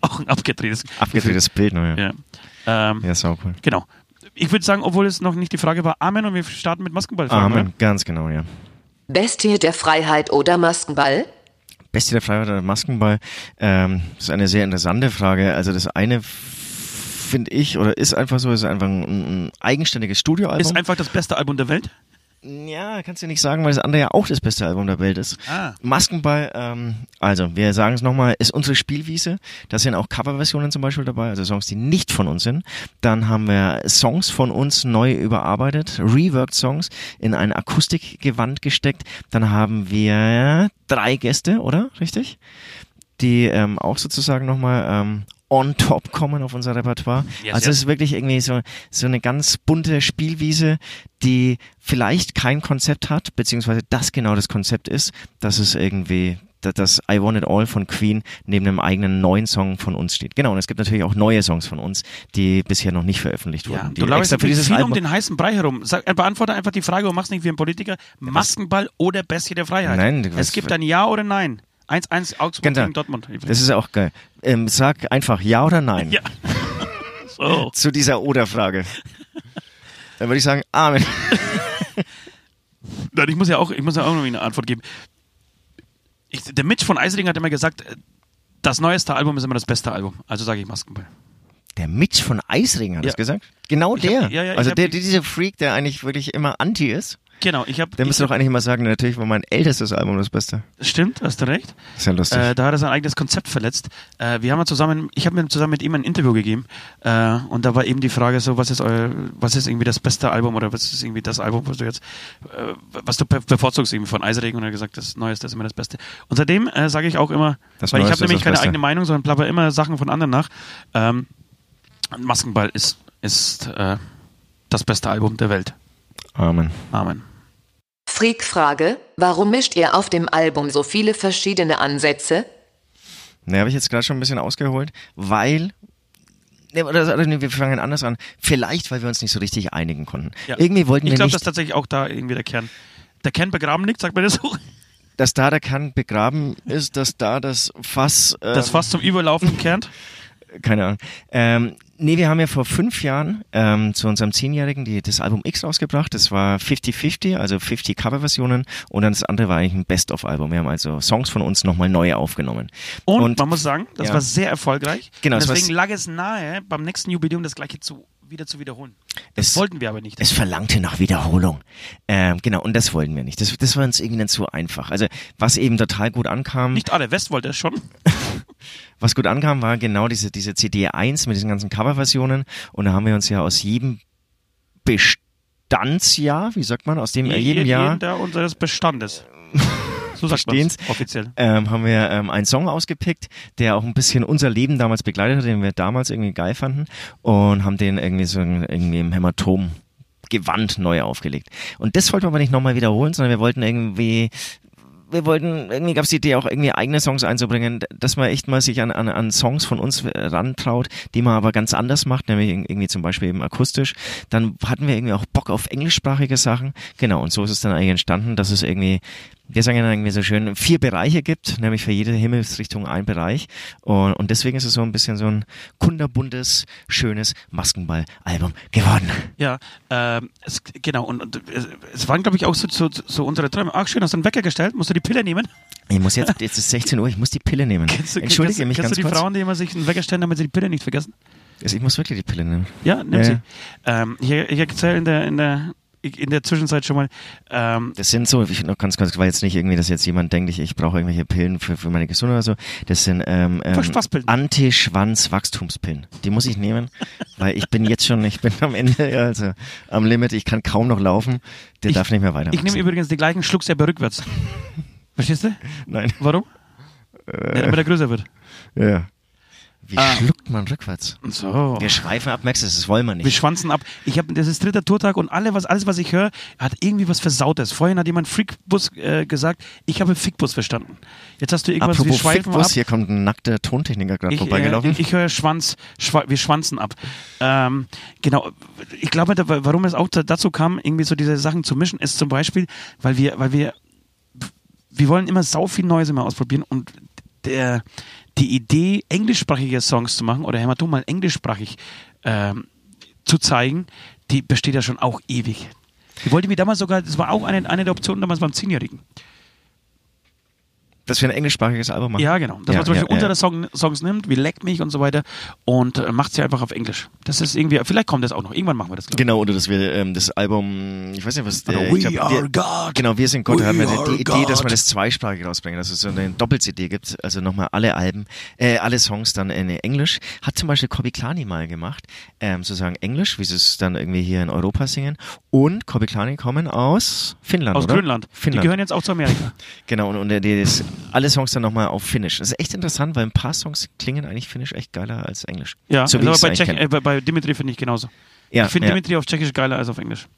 auch ein abgedrehtes Abgedrehtes Bild, ne? Ja. Ähm, Ja, sau cool. Genau. Ich würde sagen, obwohl es noch nicht die Frage war, Amen und wir starten mit Maskenballfragen. Amen, oder? ganz genau, ja. Bestie der Freiheit oder Maskenball? Beste der Freiheit oder Maskenball? Ähm, das ist eine sehr interessante Frage. Also das eine finde ich, oder ist einfach so, ist einfach ein, ein eigenständiges Studioalbum. Ist einfach das beste Album der Welt. Ja, kannst du nicht sagen, weil das andere ja auch das beste Album der Welt ist. Ah. Maskenball, ähm, also wir sagen es nochmal, ist unsere Spielwiese. Da sind auch Coverversionen zum Beispiel dabei, also Songs, die nicht von uns sind. Dann haben wir Songs von uns neu überarbeitet, reworked Songs in ein Akustikgewand gesteckt. Dann haben wir drei Gäste, oder? Richtig? Die ähm, auch sozusagen nochmal ähm, on top kommen auf unser Repertoire. Yes, also yes. es ist wirklich irgendwie so, so eine ganz bunte Spielwiese, die vielleicht kein Konzept hat, beziehungsweise das genau das Konzept ist, dass es irgendwie da- das I Want It All von Queen neben einem eigenen neuen Song von uns steht. Genau, und es gibt natürlich auch neue Songs von uns, die bisher noch nicht veröffentlicht wurden. Ja, die du laufst extra für dieses viel um Album. den heißen Brei herum. Sag, äh, beantworte einfach die Frage und mach's nicht wie ein Politiker. Maskenball oder Bestie der Freiheit? Nein, du- es gibt ein Ja oder Nein. 1-1 Augsburg Genau. gegen Dortmund. Das ist auch geil. Ähm, sag einfach Ja oder Nein Ja. so. zu dieser Oder-Frage. Dann würde ich sagen, Amen. Nein, ich muss ja auch, ich muss ja auch noch eine Antwort geben. Ich, der Mitch von Eisering hat immer gesagt, äh, das neueste Album ist immer das beste Album. Also sage ich Maskenball. Der Mitch von Eisring hat Ja. das gesagt? Genau Ich hab- der. ja, ja, ich also hab der, dieser Freak, der eigentlich wirklich immer anti ist. Genau, ich habe. Der müsste doch eigentlich immer sagen, natürlich war mein ältestes Album das Beste. Stimmt, hast du recht. Ist ja lustig. Äh, da hat er sein eigenes Konzept verletzt. Äh, wir haben ja zusammen, ich habe mir zusammen mit ihm ein Interview gegeben äh, und da war eben die Frage so, was ist euer, was ist irgendwie das beste Album oder was ist irgendwie das Album, was du jetzt, äh, was du be- bevorzugst irgendwie von Eisregen und er hat gesagt, das Neueste ist immer das Beste. Und seitdem äh, sage ich auch immer, Das weil ich habe nämlich keine Beste. eigene Meinung, sondern plapper immer Sachen von anderen nach. Ähm, Maskenball ist, ist äh, das beste Album der Welt. Amen. Amen. Freak-Frage, warum mischt ihr auf dem Album so viele verschiedene Ansätze? Ne, habe ich jetzt gerade schon ein bisschen ausgeholt, weil. Ne, oder, oder wir fangen anders an. Vielleicht, weil wir uns nicht so richtig einigen konnten. Ja. Irgendwie wollten Ich wir glaube, nicht, dass tatsächlich auch da irgendwie der Kern, der Kern begraben liegt, sagt man das so? dass da der Kern begraben ist, dass da das Fass. Ähm, Das fast zum Überlaufen kernt. keine Ahnung. Ähm, nee, wir haben ja vor fünf Jahren ähm, zu unserem Zehnjährigen die, das Album X rausgebracht. Das war 50-50, also 50 Coverversionen. Und dann das andere war eigentlich ein Best-of-Album. Wir haben also Songs von uns nochmal neu aufgenommen. Und, man muss sagen, das ja. war sehr erfolgreich. Genau, Und deswegen lag es nahe, beim nächsten Jubiläum das gleiche zu, wieder zu wiederholen. Das Es- wollten wir aber nicht. Es verlangte nach Wiederholung. Ähm, genau, und das wollten wir nicht. Das, das war uns irgendwie dann zu einfach. Also, was eben total gut ankam, nicht alle. West wollte es schon. was gut ankam, war genau diese, diese CD1 mit diesen ganzen Coverversionen. Und da haben wir uns ja aus jedem Bestandsjahr, wie sagt man, aus dem Je- jedem jeden Jahr Jahr unseres Bestandes. So sagt man Verstehen's? offiziell. ähm, haben wir ähm, einen Song ausgepickt, der auch ein bisschen unser Leben damals begleitet hat, den wir damals irgendwie geil fanden und haben den irgendwie so irgendwie im Hämatom Gewand neu aufgelegt. Und das wollten wir aber nicht nochmal wiederholen, sondern wir wollten irgendwie wir wollten, irgendwie gab es die Idee, auch irgendwie eigene Songs einzubringen, dass man echt mal sich an, an, an Songs von uns äh, rantraut, die man aber ganz anders macht, nämlich irgendwie zum Beispiel eben akustisch. Dann hatten wir irgendwie auch Bock auf englischsprachige Sachen. Genau, und so ist es dann eigentlich entstanden, dass es irgendwie, wir sagen ja irgendwie so schön, vier Bereiche gibt, nämlich für jede Himmelsrichtung ein Bereich. Und, und deswegen ist es so ein bisschen so ein kunderbuntes, schönes Maskenball-Album geworden. Ja, ähm, es, genau. Und, und es, waren, glaube ich, auch so, so, so unsere Träume. Ach, schön, hast du einen Wecker gestellt? Musst du die Pille nehmen? Ich muss jetzt, jetzt ist 16 Uhr, ich muss die Pille nehmen. Kennst du, Entschuldige kennst, mich kennst ganz du die kurz. Frauen, die immer sich einen Wecker stellen, damit sie die Pille nicht vergessen? Also ich muss wirklich die Pille nehmen. Ja, nimm Ja, sie. Ähm, ich erzähle in der, in, der, in der Zwischenzeit schon mal. Ähm, Das sind so, ich noch ganz kurz, weil jetzt nicht irgendwie, dass jetzt jemand denkt, ich, ich brauche irgendwelche Pillen für, für meine Gesundheit oder so. Das sind ähm, ähm. Anti-Schwanz-Wachstumspillen. Die muss ich nehmen, weil ich bin jetzt schon, ich bin am Ende, also am Limit, ich kann kaum noch laufen. Der Ich- darf nicht mehr weiter. ich nehme übrigens die gleichen, schluck's aber rückwärts. Verstehst du? Nein. Warum? Ja, damit er größer wird. Ja. Wie Ah. schluckt man rückwärts? So. Wir schweifen ab, Max, das wollen wir Wir nicht. schwanzen ab. Ich habe, das ist dritter Tourtag und alle, was, alles, was ich höre, hat irgendwie was Versautes. Vorhin hat jemand Freakbus äh, gesagt, ich habe Fickbus verstanden. Jetzt hast du irgendwas, wir Apropos schweifen Fickbus, ab. hier kommt ein nackter Tontechniker gerade vorbeigelaufen. äh, ich, ich höre Schwanz, schwa wir schwanzen ab. Ähm, genau, ich glaube, da, warum es auch da, dazu kam, irgendwie so diese Sachen zu mischen, ist zum Beispiel, weil wir, weil wir, wir wollen immer sau viel Neues immer ausprobieren und der, die Idee, englischsprachige Songs zu machen oder Hämatom mal englischsprachig ähm, zu zeigen, die besteht ja schon auch ewig. Die wollte mir damals sogar, das war auch eine, eine der Optionen damals beim Zehnjährigen. Dass wir ein englischsprachiges Album machen. Ja, genau. Dass Ja, man zum Beispiel ja, unsere ja. Song, Songs nimmt, wie Leck mich und so weiter und äh, macht sie einfach auf Englisch. Das ist irgendwie, vielleicht kommt das auch noch. Irgendwann machen wir das. Genau, oder dass wir ähm, das Album, ich weiß nicht, was äh, We glaub, Are God. Genau, wir sind Gott, da haben wir die, Idee, dass wir das zweisprachig rausbringen, dass es so eine Doppel-CD gibt, also nochmal alle Alben, äh, alle Songs dann in Englisch. Hat zum Beispiel Kobi Klani mal gemacht, ähm, sozusagen Englisch, wie sie es dann irgendwie hier in Europa singen. Und Kobi Klani kommen aus Finnland, Aus oder? Grönland. Finnland. Die gehören jetzt auch zu Amerika. Genau, und, und das, alle Songs dann nochmal auf Finnisch. Das ist echt interessant, weil ein paar Songs klingen eigentlich Finnisch echt geiler als Englisch. Ja, so ich's bei, kenn. äh, bei, bei Dimitri finde ich genauso. Ja, ich finde ja. Dimitri auf Tschechisch geiler als auf Englisch.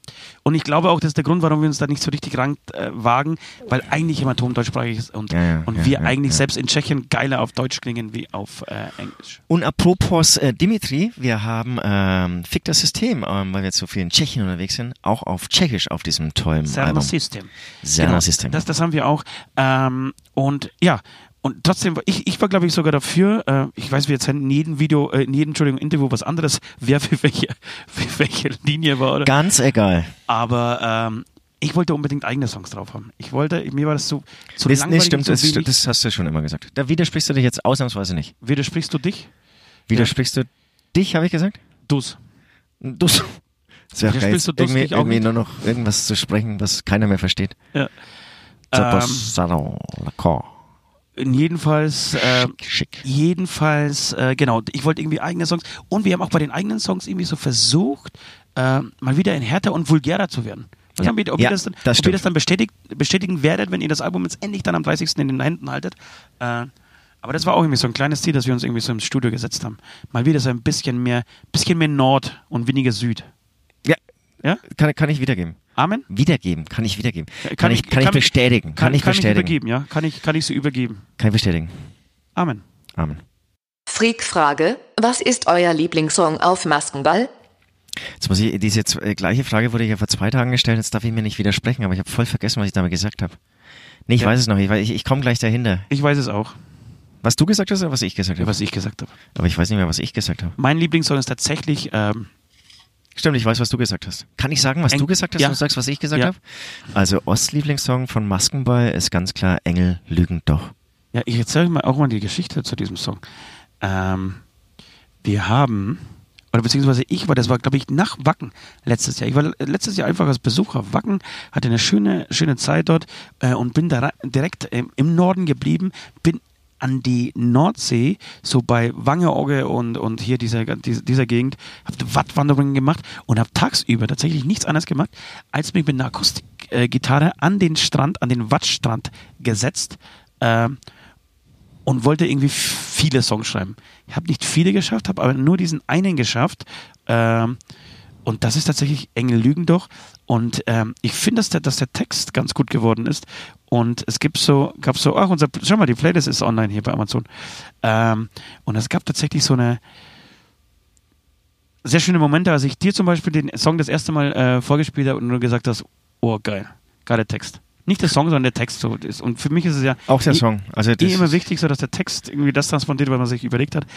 Und ich glaube auch, das ist der Grund, warum wir uns da nicht so richtig ran äh, wagen, weil eigentlich Hämatom deutschsprachig ist und, Ja, ja, und wir eigentlich selbst in Tschechien geiler auf Deutsch klingen wie auf äh, Englisch. Und apropos äh, Dimitri, wir haben ähm, Fick das System, ähm, weil wir jetzt so viel in Tschechien unterwegs sind, auch auf Tschechisch auf diesem tollen Cerner Album. System. Cerner Genau, System. Das, das haben wir auch. Ähm, und ja, und trotzdem, ich, ich war, glaube ich, sogar dafür, äh, ich weiß, wir jetzt in jedem Video, äh, in jedem, Entschuldigung, Interview was anderes, wer für welche, für welche Linie war. Oder? Ganz egal. Aber ähm, ich wollte unbedingt eigene Songs drauf haben. Ich wollte, mir war das so zu Das, langweilig nee, stimmt, und das, zu wenig. das hast du schon immer gesagt. Da widersprichst du dich jetzt ausnahmsweise nicht. Widersprichst du dich? Widersprichst du dich, habe ich gesagt? Dus. Du. Das wäre geil, du dus irgendwie, irgendwie nur noch irgendwas zu sprechen, was keiner mehr versteht. Ja. Ähm. Jedenfalls, äh, Schick. jedenfalls, äh, genau, ich wollte irgendwie eigene Songs und wir haben auch bei den eigenen Songs irgendwie so versucht, äh, mal wieder in härter und vulgärer zu werden. Was Ja. haben wir, ob, Ja, ihr das, dann- das ob ihr das dann bestätigt, bestätigen werdet, wenn ihr das Album jetzt endlich dann am 30. in den Händen haltet. Äh, aber das war auch irgendwie so ein kleines Ziel, das wir uns irgendwie so im Studio gesetzt haben. Mal wieder so ein bisschen mehr, bisschen mehr Nord und weniger Süd. Ja, Ja? kann, kann ich wiedergeben. Amen? Wiedergeben, kann ich wiedergeben. Kann Kann, ich- ich, kann ich kann- bestätigen. Kann, ich kann bestätigen. übergeben, ja? Kann ich, kann ich so übergeben. Kann ich bestätigen. Amen. Amen. Freak-Frage, was ist euer Lieblingssong auf Maskenball? Jetzt muss ich, diese äh, gleiche Frage wurde ich ja vor zwei Tagen gestellt, jetzt darf ich mir nicht widersprechen, aber ich habe voll vergessen, was ich damit gesagt habe. Nee, ich Ja. weiß es noch, ich, ich, ich komme gleich dahinter. Ich weiß es auch, Was du gesagt hast oder was ich gesagt habe? was ich gesagt habe. Aber ich weiß nicht mehr, was ich gesagt habe. Mein Lieblingssong ist tatsächlich ähm, Stimmt, ich weiß, was du gesagt hast. Kann ich sagen, was Eng- du gesagt hast ja. und du sagst, was ich gesagt Ja. habe? Also Ostlieblingssong von Maskenball ist ganz klar Engel lügen doch. Ja, ich erzähle euch mal auch mal die Geschichte zu diesem Song. Ähm, wir haben, oder beziehungsweise ich war, das war, glaube ich, nach Wacken letztes Jahr. Ich war letztes Jahr einfach als Besucher auf Wacken, hatte eine schöne, schöne Zeit dort äh, und bin da direkt ähm, im Norden geblieben, bin an die Nordsee, so bei Wangerooge und, und hier dieser, dieser, Gegend, habe Wattwanderungen gemacht und habe tagsüber tatsächlich nichts anderes gemacht, als mich mit einer Akustikgitarre an den Strand, an den Wattstrand gesetzt ähm, und wollte irgendwie viele Songs schreiben. Ich habe nicht viele geschafft, habe aber nur diesen einen geschafft. Ähm, und das ist tatsächlich Engel lügen doch. Und ähm, ich finde, dass der, dass der Text ganz gut geworden ist. Und es gibt so, gab so, ach, unser, schau mal, die Playlist ist online hier bei Amazon. Ähm, und es gab tatsächlich so eine sehr schöne Momente, als ich dir zum Beispiel den Song das erste Mal äh, vorgespielt habe und du gesagt hast, oh geil, geiler Text. Nicht der Song, sondern der Text. So. ist. Und für mich ist es ja Auch der eh- Song. Also das eh immer wichtig, so dass der Text irgendwie das transportiert, was man sich überlegt hat.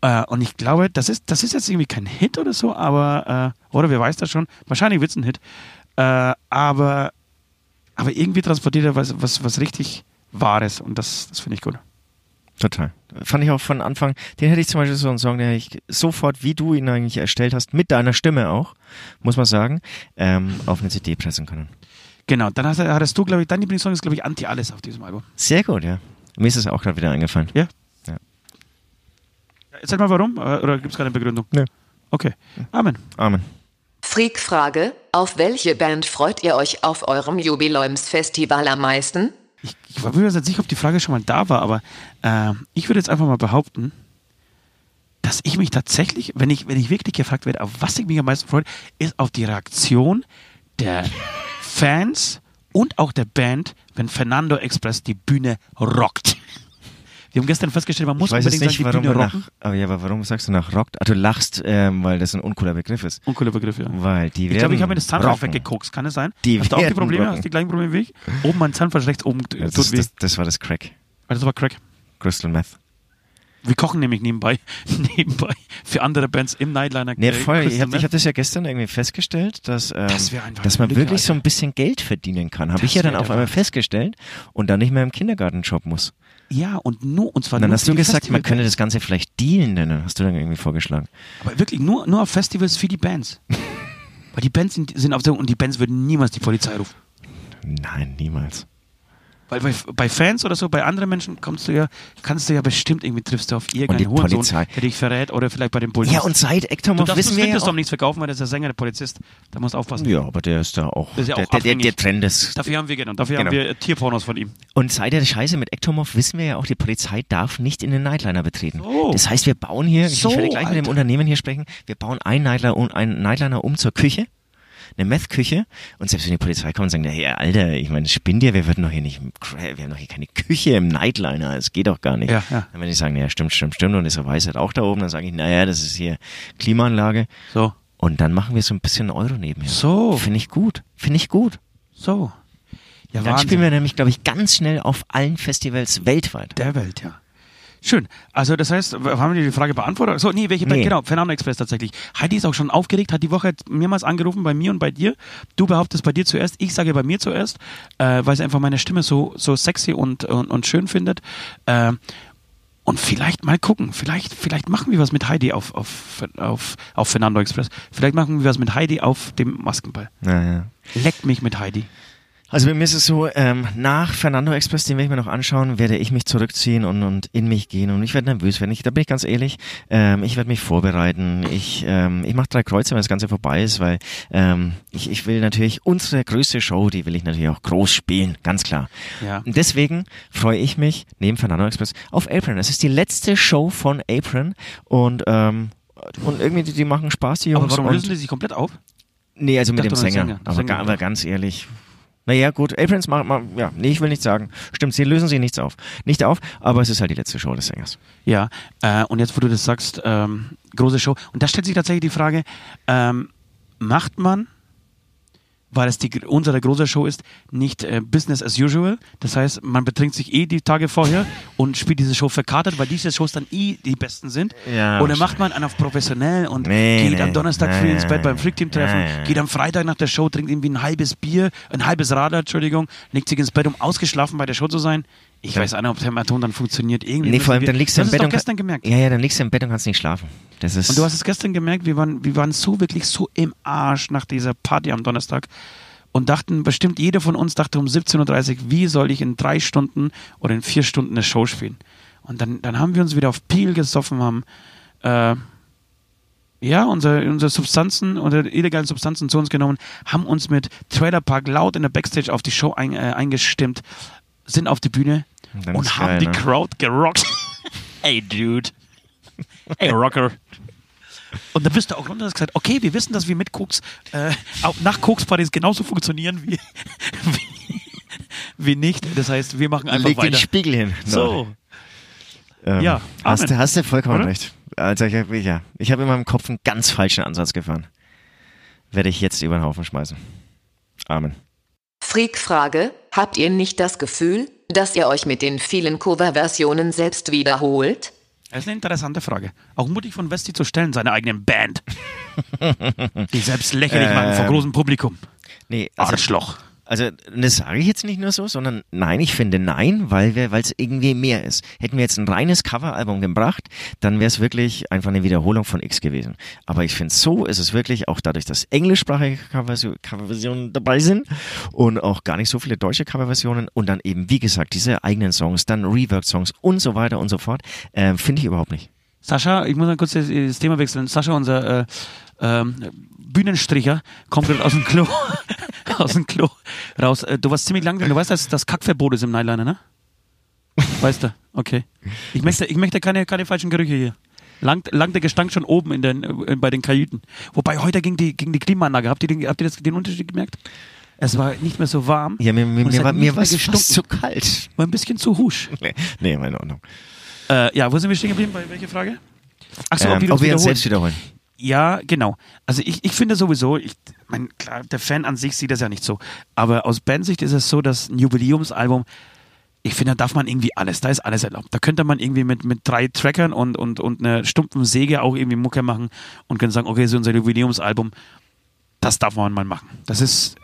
Äh, und ich glaube, das ist, das ist jetzt irgendwie kein Hit oder so, aber, äh, oder wer weiß das schon, wahrscheinlich wird es ein Hit. Äh, aber, aber irgendwie transportiert er was, was, was richtig Wahres und das, das finde ich gut. Total. Fand ich auch von Anfang, den hätte ich zum Beispiel so einen Song, den hätte ich sofort, wie du ihn eigentlich erstellt hast, mit deiner Stimme auch, muss man sagen, ähm, auf eine CD pressen können. Genau, dann hast, hattest du, glaube ich, dein Lieblingssong ist, glaube ich, Anti-Alles auf diesem Album. Sehr gut, ja. Mir ist es auch gerade wieder eingefallen. Ja? Ja. Ja, Erzähl mal warum, äh, oder gibt es keine Begründung? Nö. Okay, Amen. Amen. Freak-Frage, auf welche Band freut ihr euch auf eurem Jubiläumsfestival am meisten? Ich, ich war mir jetzt nicht, ob die Frage schon mal da war, aber äh, ich würde jetzt einfach mal behaupten, dass ich mich tatsächlich, wenn ich, wenn ich wirklich gefragt werde, auf was ich mich am meisten freue, ist auf die Reaktion der Fans und auch der Band, wenn Fernando Express die Bühne rockt. Wir haben gestern festgestellt, man muss unbedingt nicht, sagen, die warum Bühne nach, rocken. aber ja, aber warum sagst du nach rockt? Ah, du lachst, ähm, weil das ein uncooler Begriff ist. Uncooler Begriff, ja. Weil die Ich glaube, ich habe mir das Zahnfleisch weggekokst, kann es sein? Die Hast du auch die Probleme? rocken. Hast du die gleichen Probleme wie ich? Oben mein Zahnfleisch rechts oben Ja, tut das, weh. das, das war das Crack. Das war Crack. Crystal Meth. Wir kochen nämlich nebenbei, nebenbei für andere Bands im Nightliner. Nee, äh, voll. Ich habe ich hab das ja gestern irgendwie festgestellt, dass, ähm, Das dass man Lücke, wirklich so Alter. ein bisschen Geld verdienen kann. Habe ich ja dann auf einmal festgestellt und dann nicht mehr im Kindergartenjob muss. Ja, und nur, und zwar Und dann nur hast du gesagt, man könnte das Ganze vielleicht dealen, nennen, hast du dann irgendwie vorgeschlagen. Aber wirklich nur, nur auf Festivals für die Bands. Weil die Bands sind, sind auf der, und die Bands würden niemals die Polizei rufen. Nein, niemals. Weil bei, bei Fans oder so, bei anderen Menschen kommst du ja, kannst du ja bestimmt irgendwie triffst du auf irgendeinen Hurensohn, Polizei. der dich verrät oder vielleicht bei dem Bullen. Ja, und seit Ektomov wissen wir ja auch, nichts verkaufen, weil der ist der Sänger, der Polizist. Da musst du aufpassen. Ja, aber der ist da auch, ist ja der, auch der, der, der. Trend ist. Dafür haben wir genau, dafür Genau. haben wir Tierpornos von ihm. Und seit der Scheiße mit Ektomov wissen wir ja auch, die Polizei darf nicht in den Nightliner betreten. So. Das heißt, wir bauen hier, So, ich werde gleich mit dem Alter. Unternehmen hier sprechen, wir bauen einen Nightliner, einen Nightliner um zur Küche, eine Meth-Küche und selbst wenn die Polizei kommt und sagt, hey, Alter, ich meine, spinn dir, wir würden doch hier nicht, wir haben doch hier keine Küche im Nightliner, das geht doch gar nicht. Ja, ja. Dann wenn die sagen, ja, stimmt, stimmt, stimmt und ist ja weiß halt auch da oben, dann sage ich, naja, das ist hier Klimaanlage So. und dann machen wir so ein bisschen Euro nebenher. So. Finde ich gut, finde ich gut. So. Ja, Dann Wahnsinn. spielen wir nämlich, glaube ich, ganz schnell auf allen Festivals weltweit. der Welt, ja. Schön. Also das heißt, haben wir die Frage beantwortet? So, nee, welche? Nee. Genau, Fernando Express tatsächlich. Heidi ist auch schon aufgeregt, hat die Woche mehrmals angerufen bei mir und bei dir. Du behauptest bei dir zuerst, ich sage bei mir zuerst, äh, weil sie einfach meine Stimme so, so sexy und, und, und schön findet. Äh, und vielleicht mal gucken, vielleicht, vielleicht machen wir was mit Heidi auf, auf, auf, auf Fernando Express. Vielleicht machen wir was mit Heidi auf dem Maskenball. Naja. Leckt mich mit Heidi. Also bei mir ist es so, ähm, nach Fernando Express, den werde ich mir noch anschauen, werde ich mich zurückziehen und, und in mich gehen und ich werde nervös werden. Ich, da bin ich ganz ehrlich, ähm, ich werde mich vorbereiten. Ich, ähm, ich mache drei Kreuze, wenn das Ganze vorbei ist, weil ähm, ich, ich will natürlich unsere größte Show, die will ich natürlich auch groß spielen, ganz klar. Ja. Und deswegen freue ich mich neben Fernando Express auf Apron. Es ist die letzte Show von Apron und ähm, und irgendwie, die, die machen Spaß, die Jungs. Aber warum lösen die sich komplett auf? Nee, also mit dem Sänger. Sänger. Aber, Sänger aber ganz ehrlich. Naja, gut, Aprons machen, machen, ja, nee, ich will nichts sagen. Stimmt, sie lösen sich nichts auf. Nicht auf, aber es ist halt die letzte Show des Sängers. Ja, äh, und jetzt, wo du das sagst, ähm, große Show. Und da stellt sich tatsächlich die Frage, ähm, macht man, weil es die, unsere große Show ist, nicht äh, Business as usual? Das heißt, man betrinkt sich eh die Tage vorher und spielt diese Show verkartet, weil diese Shows dann eh die besten sind. Ja, Oder macht man einen auf professionell und Nee, geht am nee. Donnerstag früh Ja, ins Bett beim ja. geht am Freitag nach der Show, trinkt irgendwie ein halbes Bier, ein halbes Radler, Entschuldigung, legt sich ins Bett, um ausgeschlafen bei der Show zu sein. Ich Ja. weiß auch nicht, ob der Marathon dann funktioniert. Irgendwie Nee, vor allem, dann liegst du im Bett es und gestern gemerkt. Ja, ja, dann liegst du im Bett und kannst nicht schlafen. Das ist. Und du hast es gestern gemerkt, wir waren, wir waren so wirklich so im Arsch nach dieser Party am Donnerstag und dachten, bestimmt jeder von uns dachte um 17.30 Uhr, wie soll ich in drei Stunden oder in vier Stunden eine Show spielen? Und dann, dann haben wir uns wieder auf Peel gesoffen, haben äh, ja, unsere, unsere Substanzen, unsere illegalen Substanzen zu uns genommen, haben uns mit Trailer Park laut in der Backstage auf die Show ein, äh, eingestimmt, sind auf die Bühne Dann und haben geil, die ne? Crowd gerockt. hey, Dude. Hey, Rocker. Und dann bist du auch runter und hast gesagt, okay, wir wissen, dass wir mit Koks, äh, auch nach Kokspartys genauso funktionieren wie, wie, wie nicht. Das heißt, wir machen einfach Leg den weiter. Spiegel hin. So. Ähm, Ja, hast, du- hast du vollkommen Oder? recht. Also ich habe ja, ich hab in meinem Kopf einen ganz falschen Ansatz gefahren. Werde ich jetzt über den Haufen schmeißen. Amen. Freak-Frage, habt ihr nicht das Gefühl, dass ihr euch mit den vielen Cover-Versionen selbst wiederholt? Das ist eine interessante Frage. Auch mutig von Westi zu stellen, seine eigenen Band. Die selbst lächerlich machen vor Ähm, großem Publikum. Nee, also, Arschloch. Also, das sage ich jetzt nicht nur so, sondern nein, ich finde nein, weil es irgendwie mehr ist. Hätten wir jetzt ein reines Coveralbum gebracht, dann wäre es wirklich einfach eine Wiederholung von X gewesen. Aber ich finde, so ist es wirklich, auch dadurch, dass englischsprachige Coverversion- Coverversionen dabei sind und auch gar nicht so viele deutsche Coverversionen und dann eben, wie gesagt, diese eigenen Songs, dann Rework-Songs und so weiter und so fort, äh, finde ich überhaupt nicht. Sascha, ich muss mal kurz das Thema wechseln. Sascha, unser äh, ähm, Bühnenstricher, kommt gerade aus dem Klo. aus dem Klo raus. Äh, Du warst ziemlich lang drin. Du weißt, dass das Kackverbot ist im Nightliner, ne? Weißt du? Okay. Ich möchte, ich möchte keine, keine falschen Gerüche hier. Langt, langt der Gestank schon oben in den, äh, bei den Kajüten. Wobei heute ging die, ging die Klimaanlage. Habt ihr, den, habt ihr das, den Unterschied gemerkt? Es war nicht mehr so warm. Ja, mir, mir, mir, war, mir war es zu kalt. War ein bisschen zu husch. Nee, nee, in Ordnung. Äh, ja, wo sind wir stehen geblieben? Bei welcher Frage? Achso, Ähm, ob wir ob wir uns selbst wiederholen. Ja, genau. Also ich, ich finde sowieso, ich mein, klar, der Fan an sich sieht das ja nicht so. Aber aus Bandsicht ist es so, dass ein Jubiläumsalbum, ich finde, da darf man irgendwie alles, da ist alles erlaubt. Da könnte man irgendwie mit, mit drei Trackern und, und, und einer stumpfen Säge auch irgendwie Mucke machen und können sagen, okay, so unser Jubiläumsalbum, das darf man mal machen. Das ist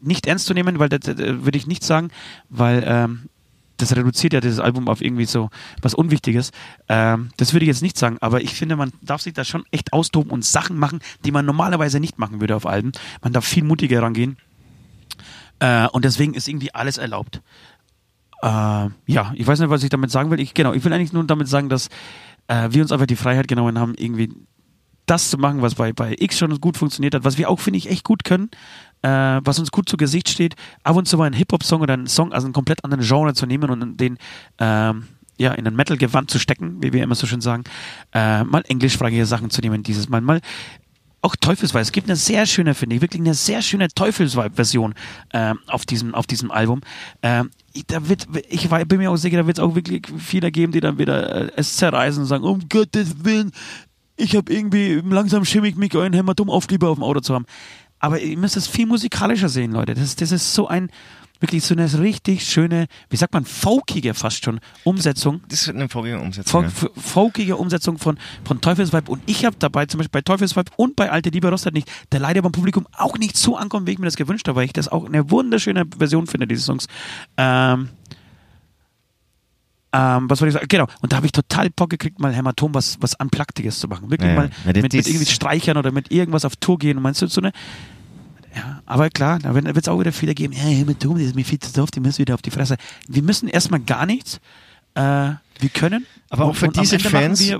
nicht ernst zu nehmen, weil das, das, würde ich nicht sagen, weil ähm, das reduziert ja dieses Album auf irgendwie so was Unwichtiges. Ähm, das würde ich jetzt nicht sagen, aber ich finde, man darf sich da schon echt austoben und Sachen machen, die man normalerweise nicht machen würde auf Alben. Man darf viel mutiger rangehen. Äh, und deswegen ist irgendwie alles erlaubt. Äh, ja, ich weiß nicht, was ich damit sagen will. Ich, genau, ich will eigentlich nur damit sagen, dass äh, wir uns einfach die Freiheit genommen haben, irgendwie das zu machen, was bei, bei X schon gut funktioniert hat, was wir auch, finde ich, echt gut können, äh, was uns gut zu Gesicht steht, ab und zu mal einen Hip-Hop-Song oder einen Song aus einem komplett anderen Genre zu nehmen und den ähm, ja, in ein Metal-Gewand zu stecken, wie wir immer so schön sagen, äh, mal englischsprachige Sachen zu nehmen dieses Mal, mal auch Teufelsweib. Es gibt eine sehr schöne, finde ich, wirklich eine sehr schöne Teufelsweib-Version ähm, auf, diesem, auf diesem Album. Ich, da wird, ich bin mir auch sicher, da wird es auch wirklich viele geben, die dann wieder äh, es zerreißen und sagen, um Gottes Willen, ich habe irgendwie langsam schimmig mich euren Hämatom auf lieber auf dem Auto zu haben. Aber ihr müsst es viel musikalischer sehen, Leute. Das, das ist so ein, Wirklich so eine richtig schöne, wie sagt man, folkige fast schon Umsetzung. Das ist eine folgende Umsetzung. Fol Ja. folkige Umsetzung von, von Teufelsweib. Und ich habe dabei, zum Beispiel bei Teufelsweib und bei Alte Liebe Rostet nicht, der leider beim Publikum auch nicht so ankommt, wie ich mir das gewünscht habe, weil ich das auch eine wunderschöne Version finde, diese Songs. Ähm, ähm, was wollte ich sagen? Genau. Und da habe ich total Bock gekriegt, mal Hämatom was, was Unpluggediges zu machen. Wirklich Ja, mal Ja, das- mit, mit das- irgendwie Streichern oder mit irgendwas auf Tour gehen. Und meinst du, so eine. Ja, aber klar, da wird es auch wieder Fehler geben. Ja, Hämatom, das ist mir viel zu doof, die müssen wieder auf die Fresse. Wir müssen erstmal gar nichts. Äh, wir können. Aber auch für diese Fans-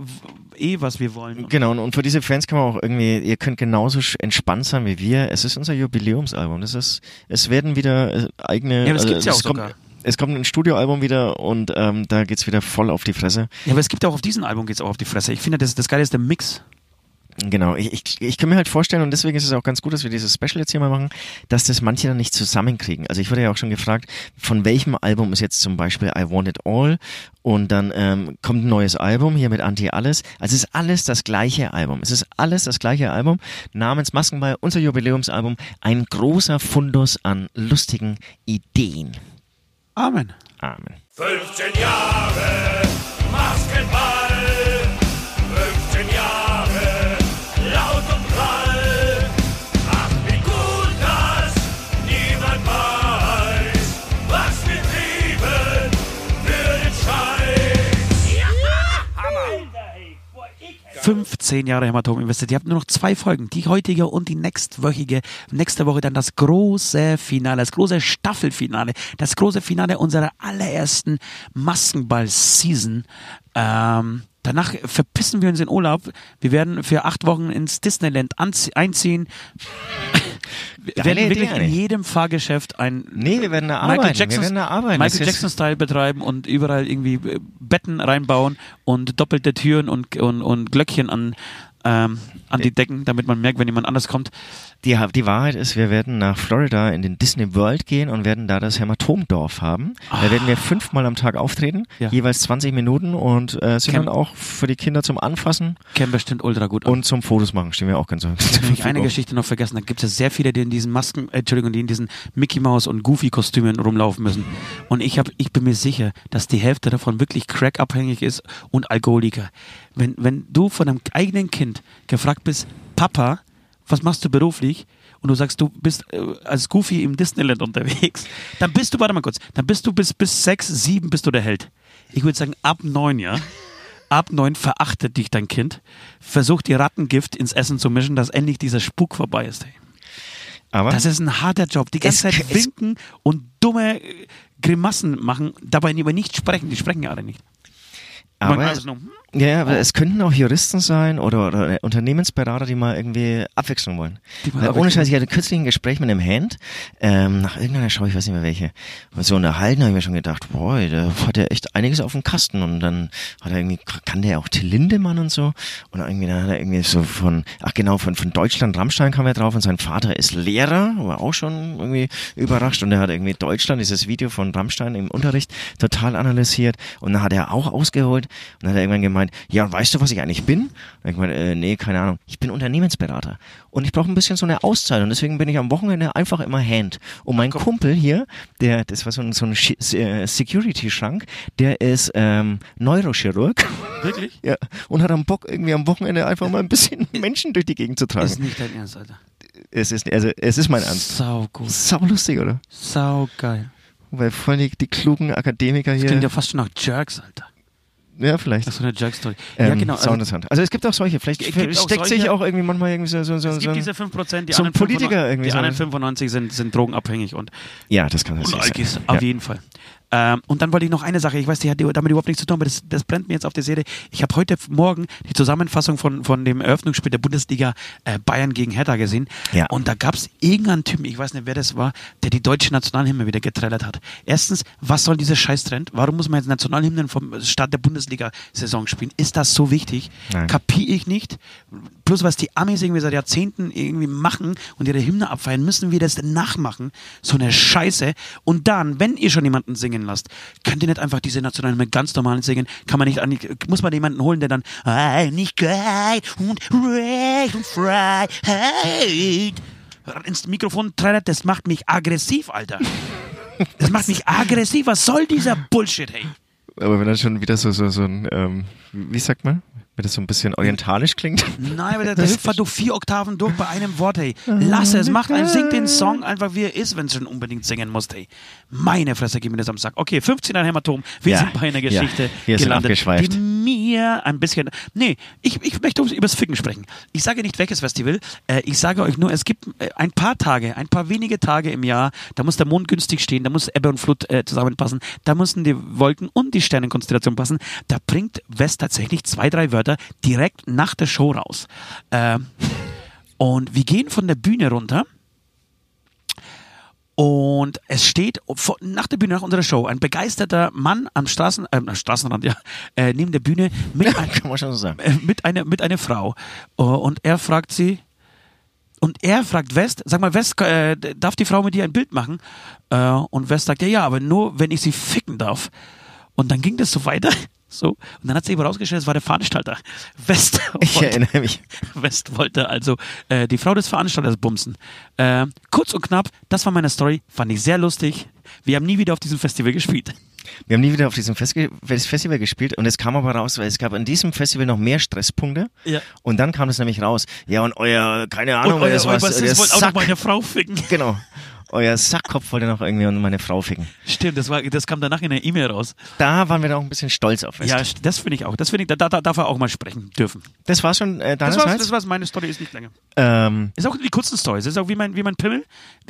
eh, was wir wollen. Genau, und- und für diese Fans kann man auch irgendwie, ihr könnt genauso entspannt sein wie wir. Es ist unser Jubiläumsalbum. Das ist, es werden wieder äh, eigene. Ja, das also gibt's ja es auch kommt, sogar. Es kommt ein Studioalbum wieder und ähm, da geht's wieder voll auf die Fresse. Ja, aber es gibt auch auf diesem Album geht's auch auf die Fresse. Ich finde, das, das Geile ist der Mix. Genau, ich, ich, ich kann mir halt vorstellen, und deswegen ist es auch ganz gut, dass wir dieses Special jetzt hier mal machen, dass das manche dann nicht zusammenkriegen. Also ich wurde ja auch schon gefragt, von welchem Album ist jetzt zum Beispiel I Want It All und dann ähm, kommt ein neues Album hier mit Anti Alles. Also es ist alles das gleiche Album. Es ist alles das gleiche Album namens Maskenball, unser Jubiläumsalbum, ein großer Fundus an lustigen Ideen. Amen. Amen. 15 Jahre Maskenball, 15 Jahre Hämatom investiert. Ihr habt nur noch zwei Folgen, die heutige und die nächstwöchige. Nächste Woche dann das große Finale, das große Staffelfinale, das große Finale unserer allerersten Maskenball-Season. Ähm, danach verpissen wir uns in Urlaub. Wir werden für acht Wochen ins Disneyland einziehen. Wir Geile werden wirklich in jedem Fahrgeschäft ein Nee, wir werden da Michael arbeiten. Jackson, wir werden da arbeiten. Michael ist- Jackson-Style betreiben und überall irgendwie äh, Betten reinbauen und doppelte Türen und, und, und Glöckchen an, ähm, an die Decken, damit man merkt, wenn jemand anders kommt. Die, die Wahrheit ist, wir werden nach Florida in den Disney World gehen und werden da das Hämatomdorf haben. Da werden wir fünfmal am Tag auftreten, Ja. jeweils 20 Minuten und äh, sind Cam- dann auch für die Kinder zum Anfassen Käme bestimmt ultra gut an. und zum Fotos machen. Stehen wir auch ganz so. Ich eine Geschichte noch vergessen. Da gibt es ja sehr viele, die in diesen Masken, äh, Entschuldigung, die in diesen Mickey Mouse und Goofy Kostümen rumlaufen müssen. Und ich habe, ich bin mir sicher, dass die Hälfte davon wirklich crackabhängig ist und Alkoholiker. Wenn, wenn du von einem eigenen Kind gefragt bist, Papa, was machst du beruflich? Und du sagst, du bist äh, als Goofy im Disneyland unterwegs, dann bist du, warte mal kurz, dann bist du bis, bis sechs, sieben bist du der Held. Ich würde sagen, ab neun, ja. Ab neun verachtet dich dein Kind, versucht die Rattengift ins Essen zu mischen, dass endlich dieser Spuk vorbei ist. Ey. Aber Das ist ein harter Job. Die ganze Es- Zeit winken und dumme äh, Grimassen machen, dabei über nichts sprechen. Die sprechen ja alle nicht. aber, nur, hm, ja, ja, aber es könnten auch Juristen sein oder, oder Unternehmensberater, die mal irgendwie Abwechslung wollen. Weil ohne Abwechslung. Scheiß, ich hatte kürzlich ein Gespräch mit einem Hand, ähm, nach irgendeiner Show, ich weiß nicht mehr welche. Und so unterhalten habe ich mir schon gedacht, boah, der hat ja echt einiges auf dem Kasten. Und dann hat er irgendwie, kann der auch Till Lindemann und so. Und irgendwie, dann hat er irgendwie so von, ach genau, von, von Deutschland, Rammstein kam er drauf und sein Vater ist Lehrer, war auch schon irgendwie überrascht. Und er hat irgendwie Deutschland, dieses Video von Rammstein im Unterricht total analysiert. Und dann hat er auch ausgeholt und dann hat er irgendwann gemeint, ja, und weißt du, was ich eigentlich bin? Und ich gemeint, äh, nee, keine Ahnung. Ich bin Unternehmensberater. Und ich brauche ein bisschen so eine Auszeit. Und deswegen bin ich am Wochenende einfach immer Hand. Und mein Kumpel hier, der, das war so ein, so ein äh, Security-Schrank, der ist ähm, Neurochirurg. Wirklich? ja. Und hat am Bock, irgendwie am Wochenende einfach mal ein bisschen Menschen durch die Gegend zu Das ist tragen. nicht dein Ernst, Alter. Es ist, also, es ist mein Ernst. Sau gut. Sau lustig, oder? Sau geil. Weil voll die, die klugen Akademiker Das hier. klingt ja fast schon nach Jerks, Alter. Ja, vielleicht. Das ist so eine Jerk-Story. Ähm, ja, genau. Sau Also. Also es gibt auch solche. Vielleicht auch steckt sich auch irgendwie manchmal irgendwie so, so, so, es so gibt diese 5%, die so anderen Politiker 95 irgendwie Die so. anderen 95 sind, sind drogenabhängig und Ja, das kann natürlich Alkis, sein. auf jeden Fall. Ähm, und dann wollte ich noch eine Sache, ich weiß, die hat damit überhaupt nichts zu tun, aber das, das brennt mir jetzt auf der Seele. Ich habe heute Morgen die Zusammenfassung von, von dem Eröffnungsspiel der Bundesliga äh, Bayern gegen Hertha gesehen. Ja. Und da gab es irgendeinen Typen, ich weiß nicht, wer das war, der die deutsche Nationalhymne wieder getrellert hat. Erstens, was soll dieser Scheißtrend? Warum muss man jetzt Nationalhymnen vom Start der Bundesliga-Saison spielen? Ist das so wichtig? Nein. Kapier ich nicht. Plus, was die Amis irgendwie seit Jahrzehnten irgendwie machen und ihre Hymne abfeiern, müssen wir das nachmachen. So eine Scheiße. Und dann, wenn ihr schon jemanden singen lasst, könnt ihr nicht einfach diese Nationalhymne ganz normal singen? Kann man nicht, muss man jemanden holen, der dann Einigkeit und Recht und Freiheit ins Mikrofon trällert? Das macht mich aggressiv, Alter. Das macht mich aggressiv. Was soll dieser Bullshit, hey? Aber wenn das schon wieder so, so, so ein, ähm, wie sagt man? Wenn das so ein bisschen orientalisch klingt. Nein, aber der, der hüpft durch vier Oktaven durch bei einem Wort, hey. Lass es, mach einen, sing den Song einfach wie er ist, wenn du schon unbedingt singen musst, hey. Meine Fresse, gib mir das am Sack. Okay, 15 ein Hämatom. Wir Ja, sind bei einer ja, Geschichte wir sind gelandet, die mir ein bisschen, nee, ich, ich möchte über das Ficken sprechen. Ich sage nicht welches Festival, äh, ich sage euch nur, es gibt äh, ein paar Tage, ein paar wenige Tage im Jahr, da muss der Mond günstig stehen, da muss Ebbe und Flut äh, zusammenpassen, da müssen die Wolken und die Sternenkonstellation passen. Da bringt West tatsächlich zwei, drei Wörter direkt nach der Show raus. Ähm, und wir gehen von der Bühne runter. Und es steht nach der Bühne, nach unserer Show, ein begeisterter Mann am Straßen, äh, Straßenrand, ja, äh, neben der Bühne mit, ein, so äh, mit, einer, mit einer Frau. Äh, Und er fragt sie, und er fragt West, sag mal, West, äh, darf die Frau mit dir ein Bild machen? Äh, und West sagt, ja, ja, aber nur, wenn ich sie ficken darf. Und dann ging das so weiter. So. Und dann hat sich aber rausgestellt, es war der Veranstalter. West Ich wollte- erinnere mich. West wollte also äh, die Frau des Veranstalters bumsen. Äh, kurz und knapp, das war meine Story, fand ich sehr lustig. Wir haben nie wieder auf diesem Festival gespielt. Wir haben nie wieder auf diesem Festi Festival gespielt und es kam aber raus, weil es gab an diesem Festival noch mehr Stresspunkte. Ja. Und dann kam es nämlich raus. Ja, und euer, keine Ahnung, Und euer, das der Bassist wollte auch noch meine Frau ficken. genau. Euer Sackkopf wollte noch irgendwie und meine Frau ficken. Stimmt, das, war, das kam danach in der E-Mail raus. Da waren wir dann auch ein bisschen stolz auf West. Ja, das finde ich auch. Das finde ich, da, da, da darf er auch mal sprechen dürfen. Das war schon äh, Das war's, das war's, meine Story ist nicht länger. ähm, Ist auch die kurzen Stories. Ist auch wie mein, wie mein Pimmel.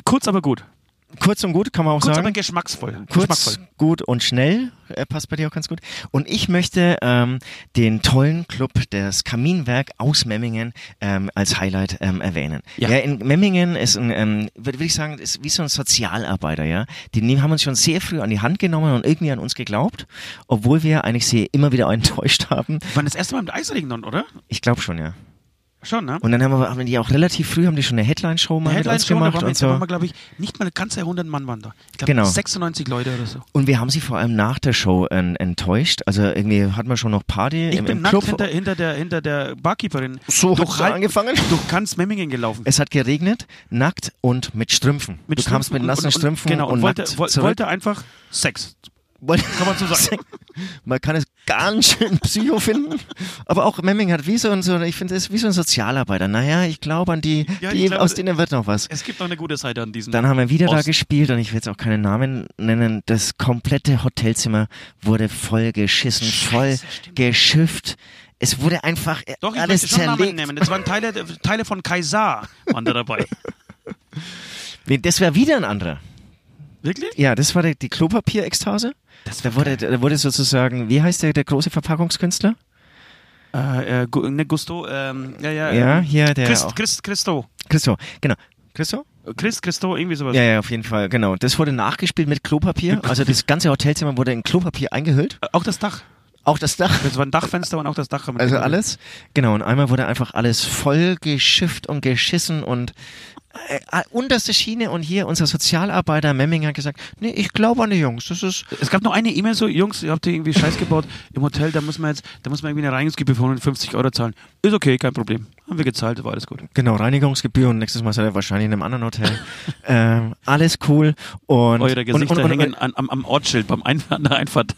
Kurz, aber gut. Kurz und gut, kann man auch Kurz, sagen. aber geschmacksvoll. Kurz, geschmackvoll. gut und schnell äh, passt bei dir auch ganz gut. Und ich möchte ähm, den tollen Club, das Kaminwerk aus Memmingen, ähm, als Highlight ähm, erwähnen. Ja. Ja. in Memmingen ist ein, ähm, würde würd ich sagen, ist wie so ein Sozialarbeiter, ja. Die nehmen, haben uns schon sehr früh an die Hand genommen und irgendwie an uns geglaubt, obwohl wir eigentlich sie immer wieder enttäuscht haben. War das erste Mal mit Eisring dann, oder? Ich glaube schon, ja. Schon, ne? Und dann haben wir, haben die auch relativ früh, haben die schon eine Headline-Show mal mit uns Headline-Show, da gemacht waren und da waren so. wir, glaube ich, nicht mal ganze 100 Mann waren da. Ich glaube, Genau. 96 Leute oder so. Und wir haben sie vor allem nach der Show en- enttäuscht. Also irgendwie hatten wir schon noch Party Ich im, bin im nackt Club. hinter, hinter, der, hinter der Barkeeperin So hat's da angefangen. durch ganz Memmingen gelaufen. Es hat geregnet, nackt und mit Strümpfen. Mit du kamst mit Strümpfen nassen und, Strümpfen und, genau, und, und wollte, nackt wollte einfach Sex. Kann man so sagen. Man kann es ganz schön psycho finden, aber auch Memming hat wie so ein, so, ich finde, es ist wie so ein Sozialarbeiter. Naja, ich glaube an die, Ja, die glaub, aus denen wird noch was. Es gibt noch eine gute Seite an diesem. Dann haben wir wieder da Ost. gespielt und ich will jetzt auch keinen Namen nennen. Das komplette Hotelzimmer wurde voll geschissen, voll geschifft. Es wurde einfach Doch, ich alles schon Namen zerlegt. nehmen. Das waren Teile, Teile von Kaisar waren da dabei. Das wäre wieder ein anderer. Wirklich? Ja, das war die, die Klopapierekstase. Da wurde, da wurde sozusagen, wie heißt der, der große Verpackungskünstler? Äh, äh, ne, Gusto, ähm, ja, ja. Ja, ähm, hier der Christ, auch. Christ, Christo. Christo, genau. Christo? Christ, Christo, irgendwie sowas. Ja, ja, auf jeden Fall, genau. Das wurde nachgespielt mit Klopapier. Also das ganze Hotelzimmer wurde in Klopapier eingehüllt. Äh, Auch das Dach. Auch das Dach. Das war ein Dachfenster und auch das Dach. Also alles. Genau, und einmal wurde einfach alles voll geschifft und geschissen und äh, äh, unterste Schiene und hier unser Sozialarbeiter Memming hat gesagt, nee, ich glaube an die Jungs, das ist, Es gab noch eine E-Mail so, Jungs, ihr habt hier irgendwie Scheiß gebaut im Hotel, da muss man jetzt, da muss man irgendwie eine Reinigungsgebühr von 150 Euro zahlen. Ist okay, kein Problem. Haben wir gezahlt, war alles gut. genau, Reinigungsgebühr und nächstes Mal seid ihr wahrscheinlich in einem anderen Hotel. ähm, alles cool und Eure Gesichter und, und, und, hängen an, am, am Ortsschild, beim Einf an der Einfahrt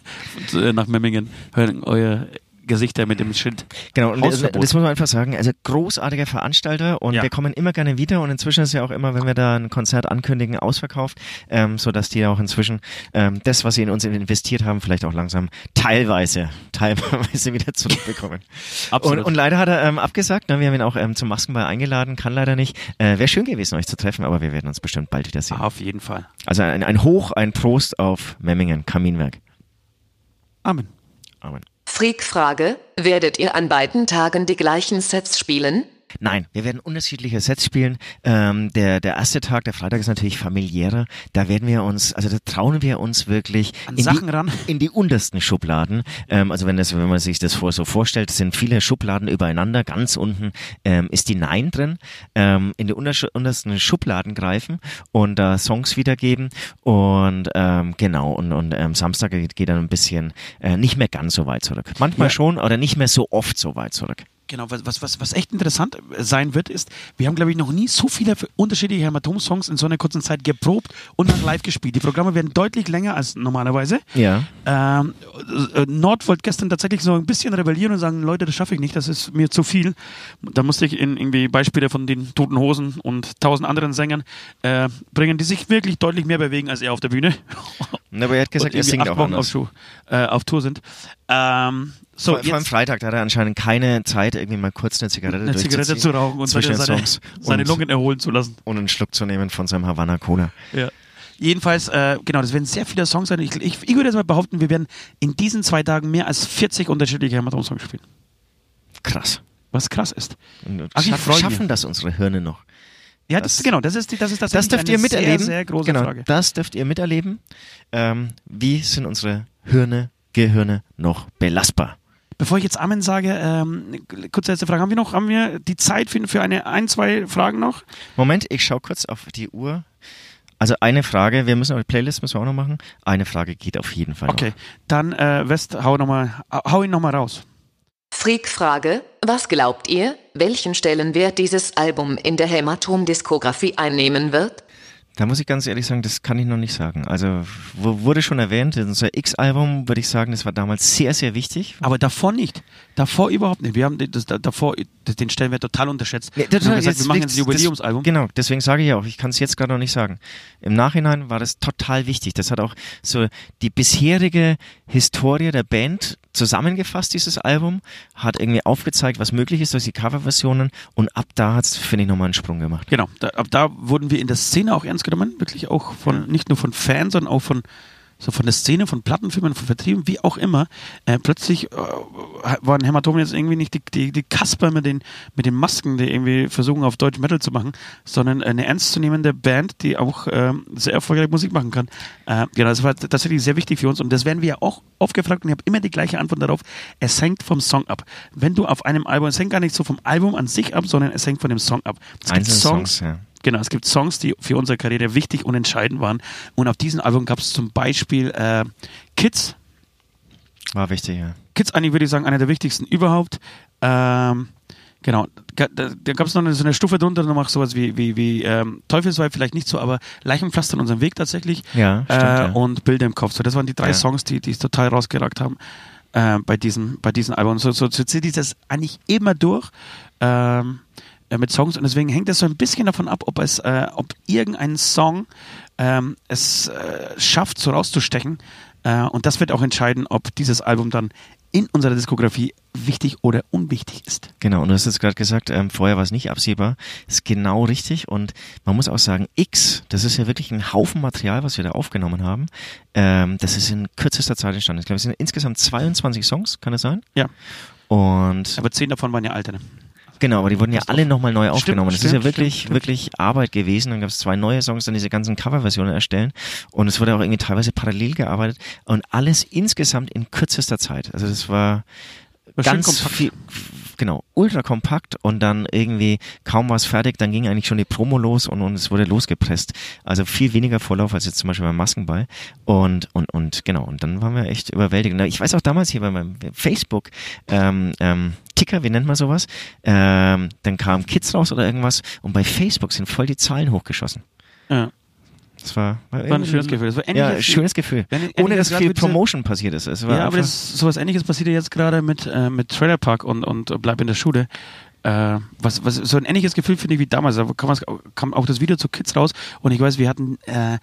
nach Memmingen. Euer Gesichter mit dem Schild. Genau, und das, das muss man einfach sagen. Also großartiger Veranstalter und Ja. wir kommen immer gerne wieder und inzwischen ist ja auch immer, wenn wir da ein Konzert ankündigen, ausverkauft, ähm, so dass die auch inzwischen ähm, das, was sie in uns investiert haben, vielleicht auch langsam teilweise, teilweise wieder zurückbekommen. Absolut. Und, und leider hat er ähm, abgesagt. Ne? Wir haben ihn auch ähm, zum Maskenball eingeladen, kann leider nicht. Äh, Wäre schön gewesen, euch zu treffen, aber wir werden uns bestimmt bald wieder sehen. Auf jeden Fall. Also ein, ein Hoch, ein Prost auf Memmingen, Kaminwerk. Amen. Amen. Freak-Frage, werdet ihr an beiden Tagen die gleichen Sets spielen? Nein, wir werden unterschiedliche Sets spielen. Ähm, der, der erste Tag, der Freitag ist natürlich familiärer. Da werden wir uns, also da trauen wir uns wirklich An in, Sachen die, ran. in die untersten Schubladen. Ähm, also wenn das, wenn man sich das vor, so vorstellt, sind viele Schubladen übereinander. Ganz unten ähm, ist die Nein drin. Ähm, in die untersten Schubladen greifen und da Songs wiedergeben. Und ähm, genau, und, und ähm, Samstag geht, geht dann ein bisschen äh, nicht mehr ganz so weit zurück. Manchmal Ja. schon, oder nicht mehr so oft so weit zurück. Genau, was, was, was, echt interessant sein wird, ist, wir haben, glaube ich, noch nie so viele unterschiedliche Hämatom-Songs in so einer kurzen Zeit geprobt und dann live gespielt. Die Programme werden deutlich länger als normalerweise. Ja. Ähm, äh, Nord wollte gestern tatsächlich so ein bisschen rebellieren und sagen, Leute, das schaffe ich nicht, das ist mir zu viel. Da musste ich in irgendwie Beispiele von den Toten Hosen und tausend anderen Sängern äh, bringen, die sich wirklich deutlich mehr bewegen als er auf der Bühne. Na, aber er hat gesagt, er singt auch Wochen auf, anders. Tour, äh, auf Tour sind. Ähm, so, vor, vor allem Freitag, da hat er anscheinend keine Zeit, irgendwie mal kurz eine Zigarette eine Zigarette zu rauchen und zwischen seine, seine, seine und, Lungen erholen zu lassen. und einen Schluck zu nehmen von seinem Havana Cola. Ja. Jedenfalls, äh, genau, das werden sehr viele Songs sein. Ich, ich, ich würde jetzt mal behaupten, wir werden in diesen zwei Tagen mehr als 40 unterschiedliche Hämatom-Songs spielen. Krass. Was krass ist. Und Ach, schaff, freu mich. schaffen das unsere Hirne noch? Ja, das, Das- genau, das ist, die, das ist Das tatsächlich dürft ihr miterleben. Sehr, sehr große genau, Frage. das dürft ihr miterleben. Ähm, wie sind unsere Hirne, Gehirne noch belastbar? Bevor ich jetzt Amen sage, ähm, kurze letzte Frage. Haben wir noch, haben wir die Zeit für, für eine, ein, zwei Fragen noch? Moment, ich schaue kurz auf die Uhr. Also eine Frage, wir müssen auch die Playlist müssen wir auch noch machen. Eine Frage geht auf jeden Fall Okay, dann äh, West, hau, noch mal, hau ihn nochmal raus. Freak-Frage, was glaubt ihr, welchen Stellenwert dieses Album in der Hämatom-Diskografie einnehmen wird? Da muss ich ganz ehrlich sagen, das kann ich noch nicht sagen. Also wurde schon erwähnt, unser X-Album, würde ich sagen, das war damals sehr, sehr wichtig. Aber davor nicht. Davor überhaupt nicht. Wir haben das, da- davor den Stellen total unterschätzt. Nee, wir haben gesagt, wir machen jetzt ein Jubiläumsalbum. Das, genau, deswegen sage ich auch, ich kann es jetzt gerade noch nicht sagen. Im Nachhinein war das total wichtig. Das hat auch so die bisherige Historie der Band zusammengefasst, dieses Album, hat irgendwie aufgezeigt, was möglich ist durch die Coverversionen und ab da hat es, finde ich, nochmal einen Sprung gemacht. Genau, da, ab da wurden wir in der Szene auch ernst genommen, wirklich auch von, nicht nur von Fans, sondern auch von, so von der Szene, von Plattenfirmen, von Vertrieben, wie auch immer. Äh, plötzlich äh, waren Hämatomen jetzt irgendwie nicht die, die, die Kasper mit den, mit den Masken, die irgendwie versuchen, auf Deutsch Metal zu machen, sondern eine ernstzunehmende Band, die auch ähm, sehr erfolgreich Musik machen kann. Äh, genau, das war tatsächlich sehr wichtig für uns und das werden wir ja auch oft gefragt und ich habe immer die gleiche Antwort darauf. Es hängt vom Song ab. Wenn du auf einem Album, es hängt gar nicht so vom Album an sich ab, sondern es hängt von dem Song ab. Es gibt Einzelne Songs, ja. Genau, es gibt Songs, die für unsere Karriere wichtig und entscheidend waren. Und auf diesem Album gab es zum Beispiel äh, Kids. War wichtig, ja. Kids eigentlich würde ich sagen, einer der wichtigsten überhaupt. Ähm, genau, da, da gab es noch eine, so eine Stufe drunter, noch sowas wie, wie, wie ähm, Teufelsweib vielleicht nicht so, aber Leichenpflaster in unserem Weg tatsächlich. Ja, stimmt, äh, ja. Und Bilder im Kopf. So, das waren die drei Ja. Songs, die die es total rausgeragt haben äh, bei diesem bei diesem Album. So, so, so zieht sich das eigentlich immer durch. Ähm, äh, mit Songs und deswegen hängt es so ein bisschen davon ab, ob es, äh, ob irgendein Song ähm, es äh, schafft, so rauszustechen. Äh, und das wird auch entscheiden, ob dieses Album dann in unserer Diskografie wichtig oder unwichtig ist. Genau, und du hast jetzt gerade gesagt, ähm, vorher war es nicht absehbar. Ist genau richtig. Und man muss auch sagen, X, das ist ja wirklich ein Haufen Material, was wir da aufgenommen haben. Ähm, das ist in kürzester Zeit entstanden. Ich glaube, es sind insgesamt 22 Songs, kann das sein? Ja. Und Aber zehn davon waren ja alte. Genau, aber die wurden ja alle nochmal neu Stimmt, aufgenommen. das ist stimmt, ja wirklich, stimmt, stimmt. wirklich Arbeit gewesen. Dann gab es zwei neue Songs, dann diese ganzen Coverversionen erstellen. Und es wurde auch irgendwie teilweise parallel gearbeitet. Und alles insgesamt in kürzester Zeit. Also das war War ganz viel, genau, ultra kompakt und dann irgendwie kaum was fertig, dann ging eigentlich schon die Promo los und, und es wurde losgepresst. Also viel weniger Vorlauf als jetzt zum Beispiel beim Maskenball. Und, und, und genau, und dann waren wir echt überwältigt. Ich weiß auch damals hier bei meinem Facebook, ähm, ähm, Ticker, wie nennt man sowas? Ähm, dann kamen Kids raus oder irgendwas und bei Facebook sind voll die Zahlen hochgeschossen. Ja. Das war, war, War ein schönes Gefühl. Das war Ja, ähnliches- schönes Gefühl. Ohne dass viel Promotion passiert ist. Es war Ja, aber das, sowas ähnliches passiert ja jetzt gerade mit, äh, mit Trailer Park und, und Bleib in der Schule. Äh, was, was, so ein ähnliches Gefühl finde ich wie damals. Da kam, was, kam auch das Video zu Kids raus und ich weiß, wir hatten, äh,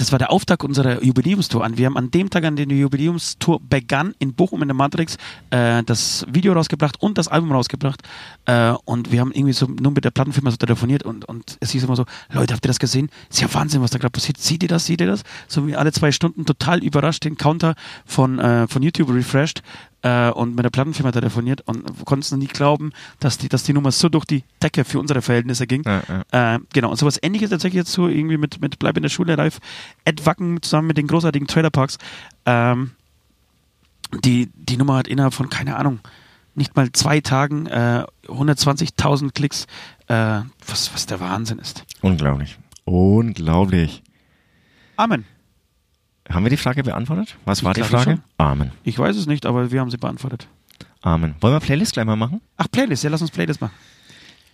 das war der Auftakt unserer Jubiläumstour an. Wir haben an dem Tag, an dem die Jubiläumstour begann, in Bochum in der Matrix, äh, das Video rausgebracht und das Album rausgebracht. Äh, und wir haben irgendwie so nur mit der Plattenfirma so telefoniert und, und es hieß immer so, Leute, habt ihr das gesehen? Ist ja Wahnsinn, was da gerade passiert. Seht ihr das? Seht ihr das? So wie alle zwei Stunden total überrascht den Counter von, äh, von YouTube refreshed äh, und mit der Plattenfirma telefoniert und konnten es noch nie glauben, dass die, dass die Nummer so durch die Decke für unsere Verhältnisse ging. Ja, ja. Äh, genau, und sowas ähnliches tatsächlich jetzt so irgendwie mit, mit Bleib in der Schule live. Ed Wacken zusammen mit den großartigen Trailerparks. Ähm, die, die Nummer hat innerhalb von, keine Ahnung, nicht mal zwei Tagen äh, 120.000 Klicks, äh, was, was der Wahnsinn ist. Unglaublich. Unglaublich. Amen. Haben wir die Frage beantwortet? Was Ich war die Frage? schon. Amen. Ich weiß es nicht, aber wir haben sie beantwortet. Amen. Wollen wir Playlist gleich mal machen? Ach, Playlist, ja, lass uns Playlist machen.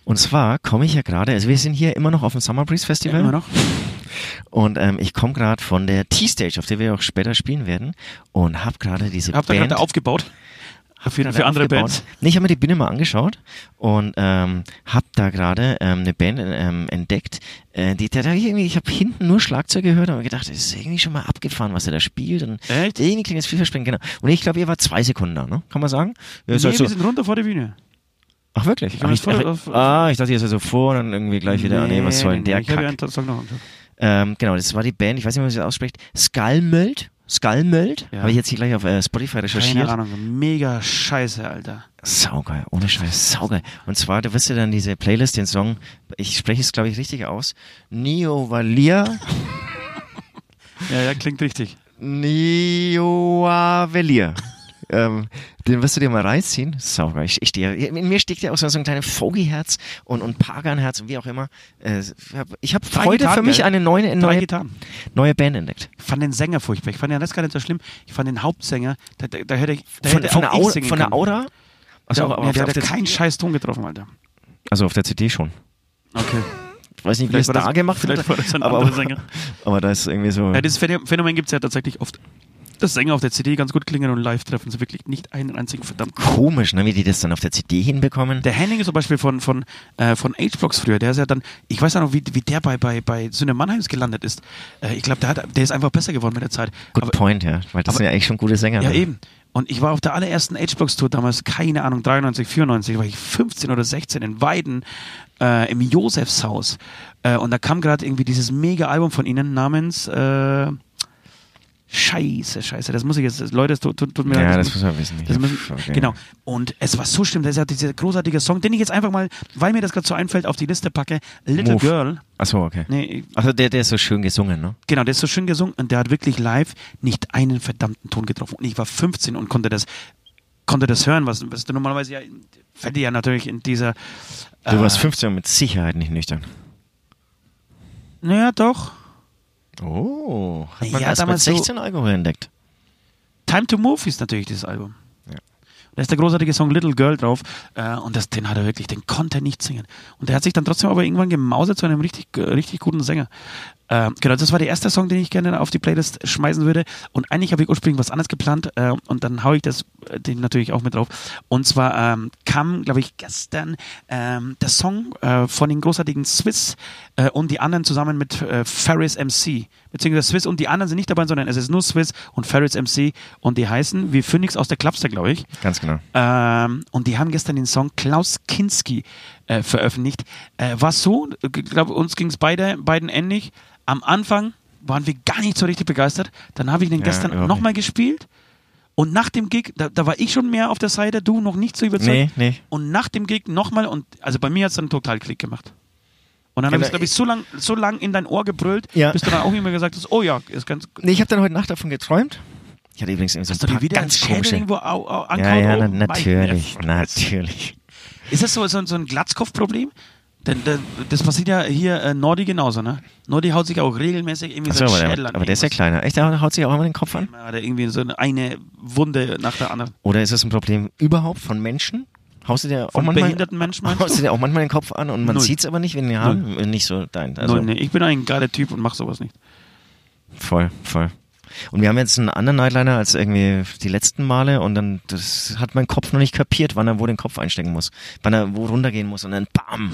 Und zwar komme ich ja gerade, also wir sind hier immer noch auf dem Summer Breeze Festival. Immer noch. Und ähm, ich komme gerade von der T-Stage, auf der wir auch später spielen werden. Und habe gerade diese Habt ihr Band... gerade aufgebaut? Für, für andere aufgebaut. Bands? Nee, ich habe mir die Bühne mal angeschaut und ähm, habe da gerade ähm, eine Band ähm, entdeckt. Äh, die, da, da irgendwie, ich habe hinten nur Schlagzeug gehört und gedacht, das ist irgendwie schon mal abgefahren, was er da spielt. Und Echt? irgendwie klingt jetzt vielversprechend, genau. Und ich glaube, ihr war zwei Sekunden da, ne? Kann man sagen? Ja, Nee, halt so- wir sind runter vor der Bühne. Ach wirklich? Ich Ach, das ich, ach, auf- ah, ich dachte, ihr seid so vor und dann irgendwie gleich wieder, ah, nee, was soll denn der Ich ja Kack? einen Song noch. Ähm, genau, das war die Band, ich weiß nicht, wie man sie ausspricht. Skullmöld? Skullmöld? Ja. Habe ich jetzt hier gleich auf äh, Spotify recherchiert. Keine Ahnung, mega scheiße, Alter. Saugeil, ohne Scheiß, saugeil. Und zwar, du wirst dir dann diese Playlist, den Song, ich spreche es glaube ich richtig aus, Neo Valia, Ja, ja, klingt richtig. Neo Valia. Ähm, den wirst du dir mal reinziehen. Saugeil. Ich, ich stehe, in mir steckt ja auch so ein kleines Fogi-Herz und, und Pagan-Herz und wie auch immer. Äh, ich habe heute Gitarren, für mich gell? eine neue, neue, neue Band entdeckt. Ich fand den Sänger furchtbar. Ich fand den Rest gar nicht so schlimm. Ich fand den Hauptsänger, da, da, da hätte ich da Von, hätte von, der, Au, von der. Aura? Achso, Der, aber ja, auf, der auf der, keinen scheiß Ton getroffen, Alter. also auf der CD schon. Okay. Ich weiß nicht, wie das war da das- gemacht vielleicht wird. war das ein aber, Sänger. aber da ist irgendwie so. Ja, dieses Phänomen gibt es ja tatsächlich oft. Dass Sänger auf der CD ganz gut klingen und live treffen sie wirklich nicht einen einzigen verdammt. komisch, ne, wie die das dann auf der CD hinbekommen. Der Henning ist zum Beispiel von, von, äh, von H-Blocks früher, der ist ja dann, ich weiß ja noch, wie, wie der bei, bei, bei Süne Mannheims gelandet ist. Äh, ich glaube, der, hat- der ist einfach besser geworden mit der Zeit. Good Aber- point, ja. Weil das aber- sind ja eigentlich schon gute Sänger. Ja, ne? eben. Und ich war auf der allerersten H-Blocks-Tour damals, keine Ahnung, 93, 94, da war ich 15 oder 16 in Weiden äh, im Josefshaus. Äh, und da kam gerade irgendwie dieses Mega-Album von ihnen namens äh, Scheiße, Scheiße, das muss ich jetzt, Leute, es tut, tut, mir Ja, leid. das muss- man wissen. Das müssen, okay. Genau. Und es war so schlimm, das ist ja dieser großartige Song, den ich jetzt einfach mal, weil mir das gerade so einfällt, auf die Liste packe. Little Move. Girl. Achso, okay. Nee, Also der, der ist so schön gesungen, ne? Genau, der ist so schön gesungen und der hat wirklich live nicht einen verdammten Ton getroffen. Und ich war 15 und konnte das, konnte das hören, was, was du normalerweise ja, fällt dir ja natürlich in dieser. Du äh, warst 15 und mit Sicherheit nicht nüchtern. Naja, doch. Oh, hat man Ja, erst mit damals so- 16 Alkohol entdeckt. Time to Move ist natürlich dieses Album. Ja. Da ist der großartige Song Little Girl drauf äh, und das, den hat er wirklich, den konnte er nicht singen. Und der hat sich dann trotzdem aber irgendwann gemausert zu einem richtig, äh, richtig guten Sänger. Äh, genau, das war der erste Song, den ich gerne auf die Playlist schmeißen würde. Und eigentlich habe ich ursprünglich was anderes geplant äh, und dann haue ich das, äh, den natürlich auch mit drauf. Und zwar ähm, kam, glaube ich, gestern ähm, der Song äh, von den großartigen Swiss äh, und die anderen zusammen mit äh, Ferris MC. Beziehungsweise Swiss und die anderen sind nicht dabei, sondern es ist nur Swiss und Ferris MC und die heißen wie Phoenix aus der Klapster, glaube ich. Ganz genau. Ähm, und die haben gestern den Song Klaus Kinski äh, veröffentlicht. Äh, war so, ich glaube, uns ging es beide, beiden ähnlich. Am Anfang waren wir gar nicht so richtig begeistert. Dann habe ich den Ja, gestern nochmal gespielt. Und nach dem Gig, da, da war ich schon mehr auf der Seite, du noch nicht so überzeugt. Nee, nee. Und nach dem Gig nochmal und also bei mir hat es dann total Klick gemacht. Und dann habe Genau. ich, glaube ich, so lang, so lang in dein Ohr gebrüllt, Ja. bis du dann auch immer gesagt hast, oh ja, ist ganz. Nee, ich habe dann heute Nacht davon geträumt. Ich hatte übrigens irgendwie so ein paar wieder ganz komische... irgendwo au, au, Ja, ja, Oh, na, natürlich, natürlich. Ist das so, so, so ein Glatzkopfproblem? Denn das, das passiert ja hier äh, Nordi genauso, ne? Nordi haut sich auch regelmäßig irgendwie so aber, Schädel der, an aber der ist ja kleiner. Echt, der haut sich auch immer den Kopf an? Hat er irgendwie so eine, Wunde nach der anderen. Oder ist es ein Problem überhaupt von Menschen? Haust du dir auch Von manchmal, behinderten Menschen meinst haust du dir auch manchmal den Kopf an und man sieht es aber nicht, wenn die Haaren nicht so dein. Also Null, nee, ich bin ein geiler Typ und mach sowas nicht. voll, voll. Und wir haben jetzt einen anderen Nightliner als irgendwie die letzten Male und dann das hat mein Kopf noch nicht kapiert, wann er wo den Kopf einstecken muss, wann er wo runtergehen muss und dann bam.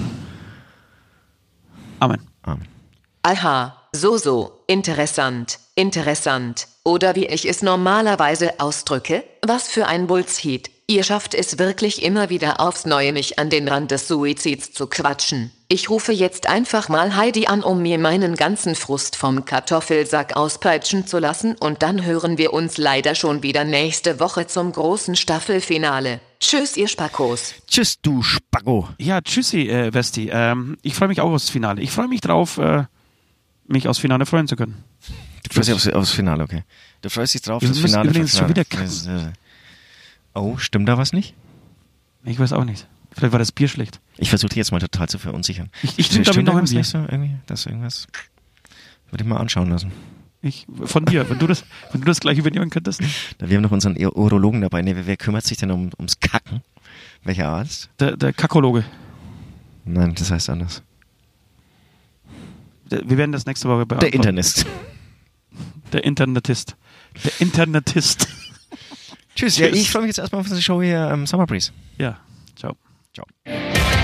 Amen. Amen. Aha, so so, interessant, interessant. Oder wie ich es normalerweise ausdrücke, was für ein Bullshit. Ihr schafft es wirklich immer wieder aufs Neue, mich an den Rand des Suizids zu quatschen. Ich rufe jetzt einfach mal Heidi an, um mir meinen ganzen Frust vom Kartoffelsack auspeitschen zu lassen und dann hören wir uns leider schon wieder nächste Woche zum großen Staffelfinale. Tschüss, ihr Spackos. Tschüss, du Spacko. Ja, tschüssi, äh, Westi. Ähm, ich freue mich auch aufs Finale. Ich freue mich drauf, äh, mich aufs Finale freuen zu können. Du freust dich aufs, aufs Finale, okay. Du freust dich drauf, müssen Finale. übrigens schon wieder Oh, stimmt da was nicht? Ich weiß auch nicht. Vielleicht war das Bier schlecht. Ich versuche dich jetzt mal total zu verunsichern. Ich- ich trinke, Stimmt noch ein Bier. nicht so irgendwie? Das irgendwas. Würde ich mal anschauen lassen. Ich, von dir, wenn du das, wenn du das gleich übernehmen könntest. Wir haben noch unseren Urologen dabei. Nee, wer, wer kümmert sich denn um, ums Kacken? Welcher Arzt? Der, der Kakologe. Nein, das heißt anders. Der, wir werden das nächste Woche Der beantworten. Internist. Der Internetist. Der Internetist. Tschüss. Ja, Tschüss. ich freue mich jetzt erstmal auf unsere Show hier am Summer Breeze. Ja, ciao.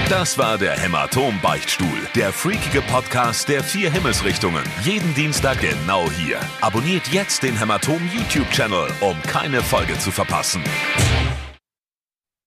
Das war der Hämatom-Beichtstuhl, der freakige Podcast der vier Himmelsrichtungen. Jeden Dienstag genau hier. Abonniert jetzt den Hämatom YouTube-Channel, um keine Folge zu verpassen.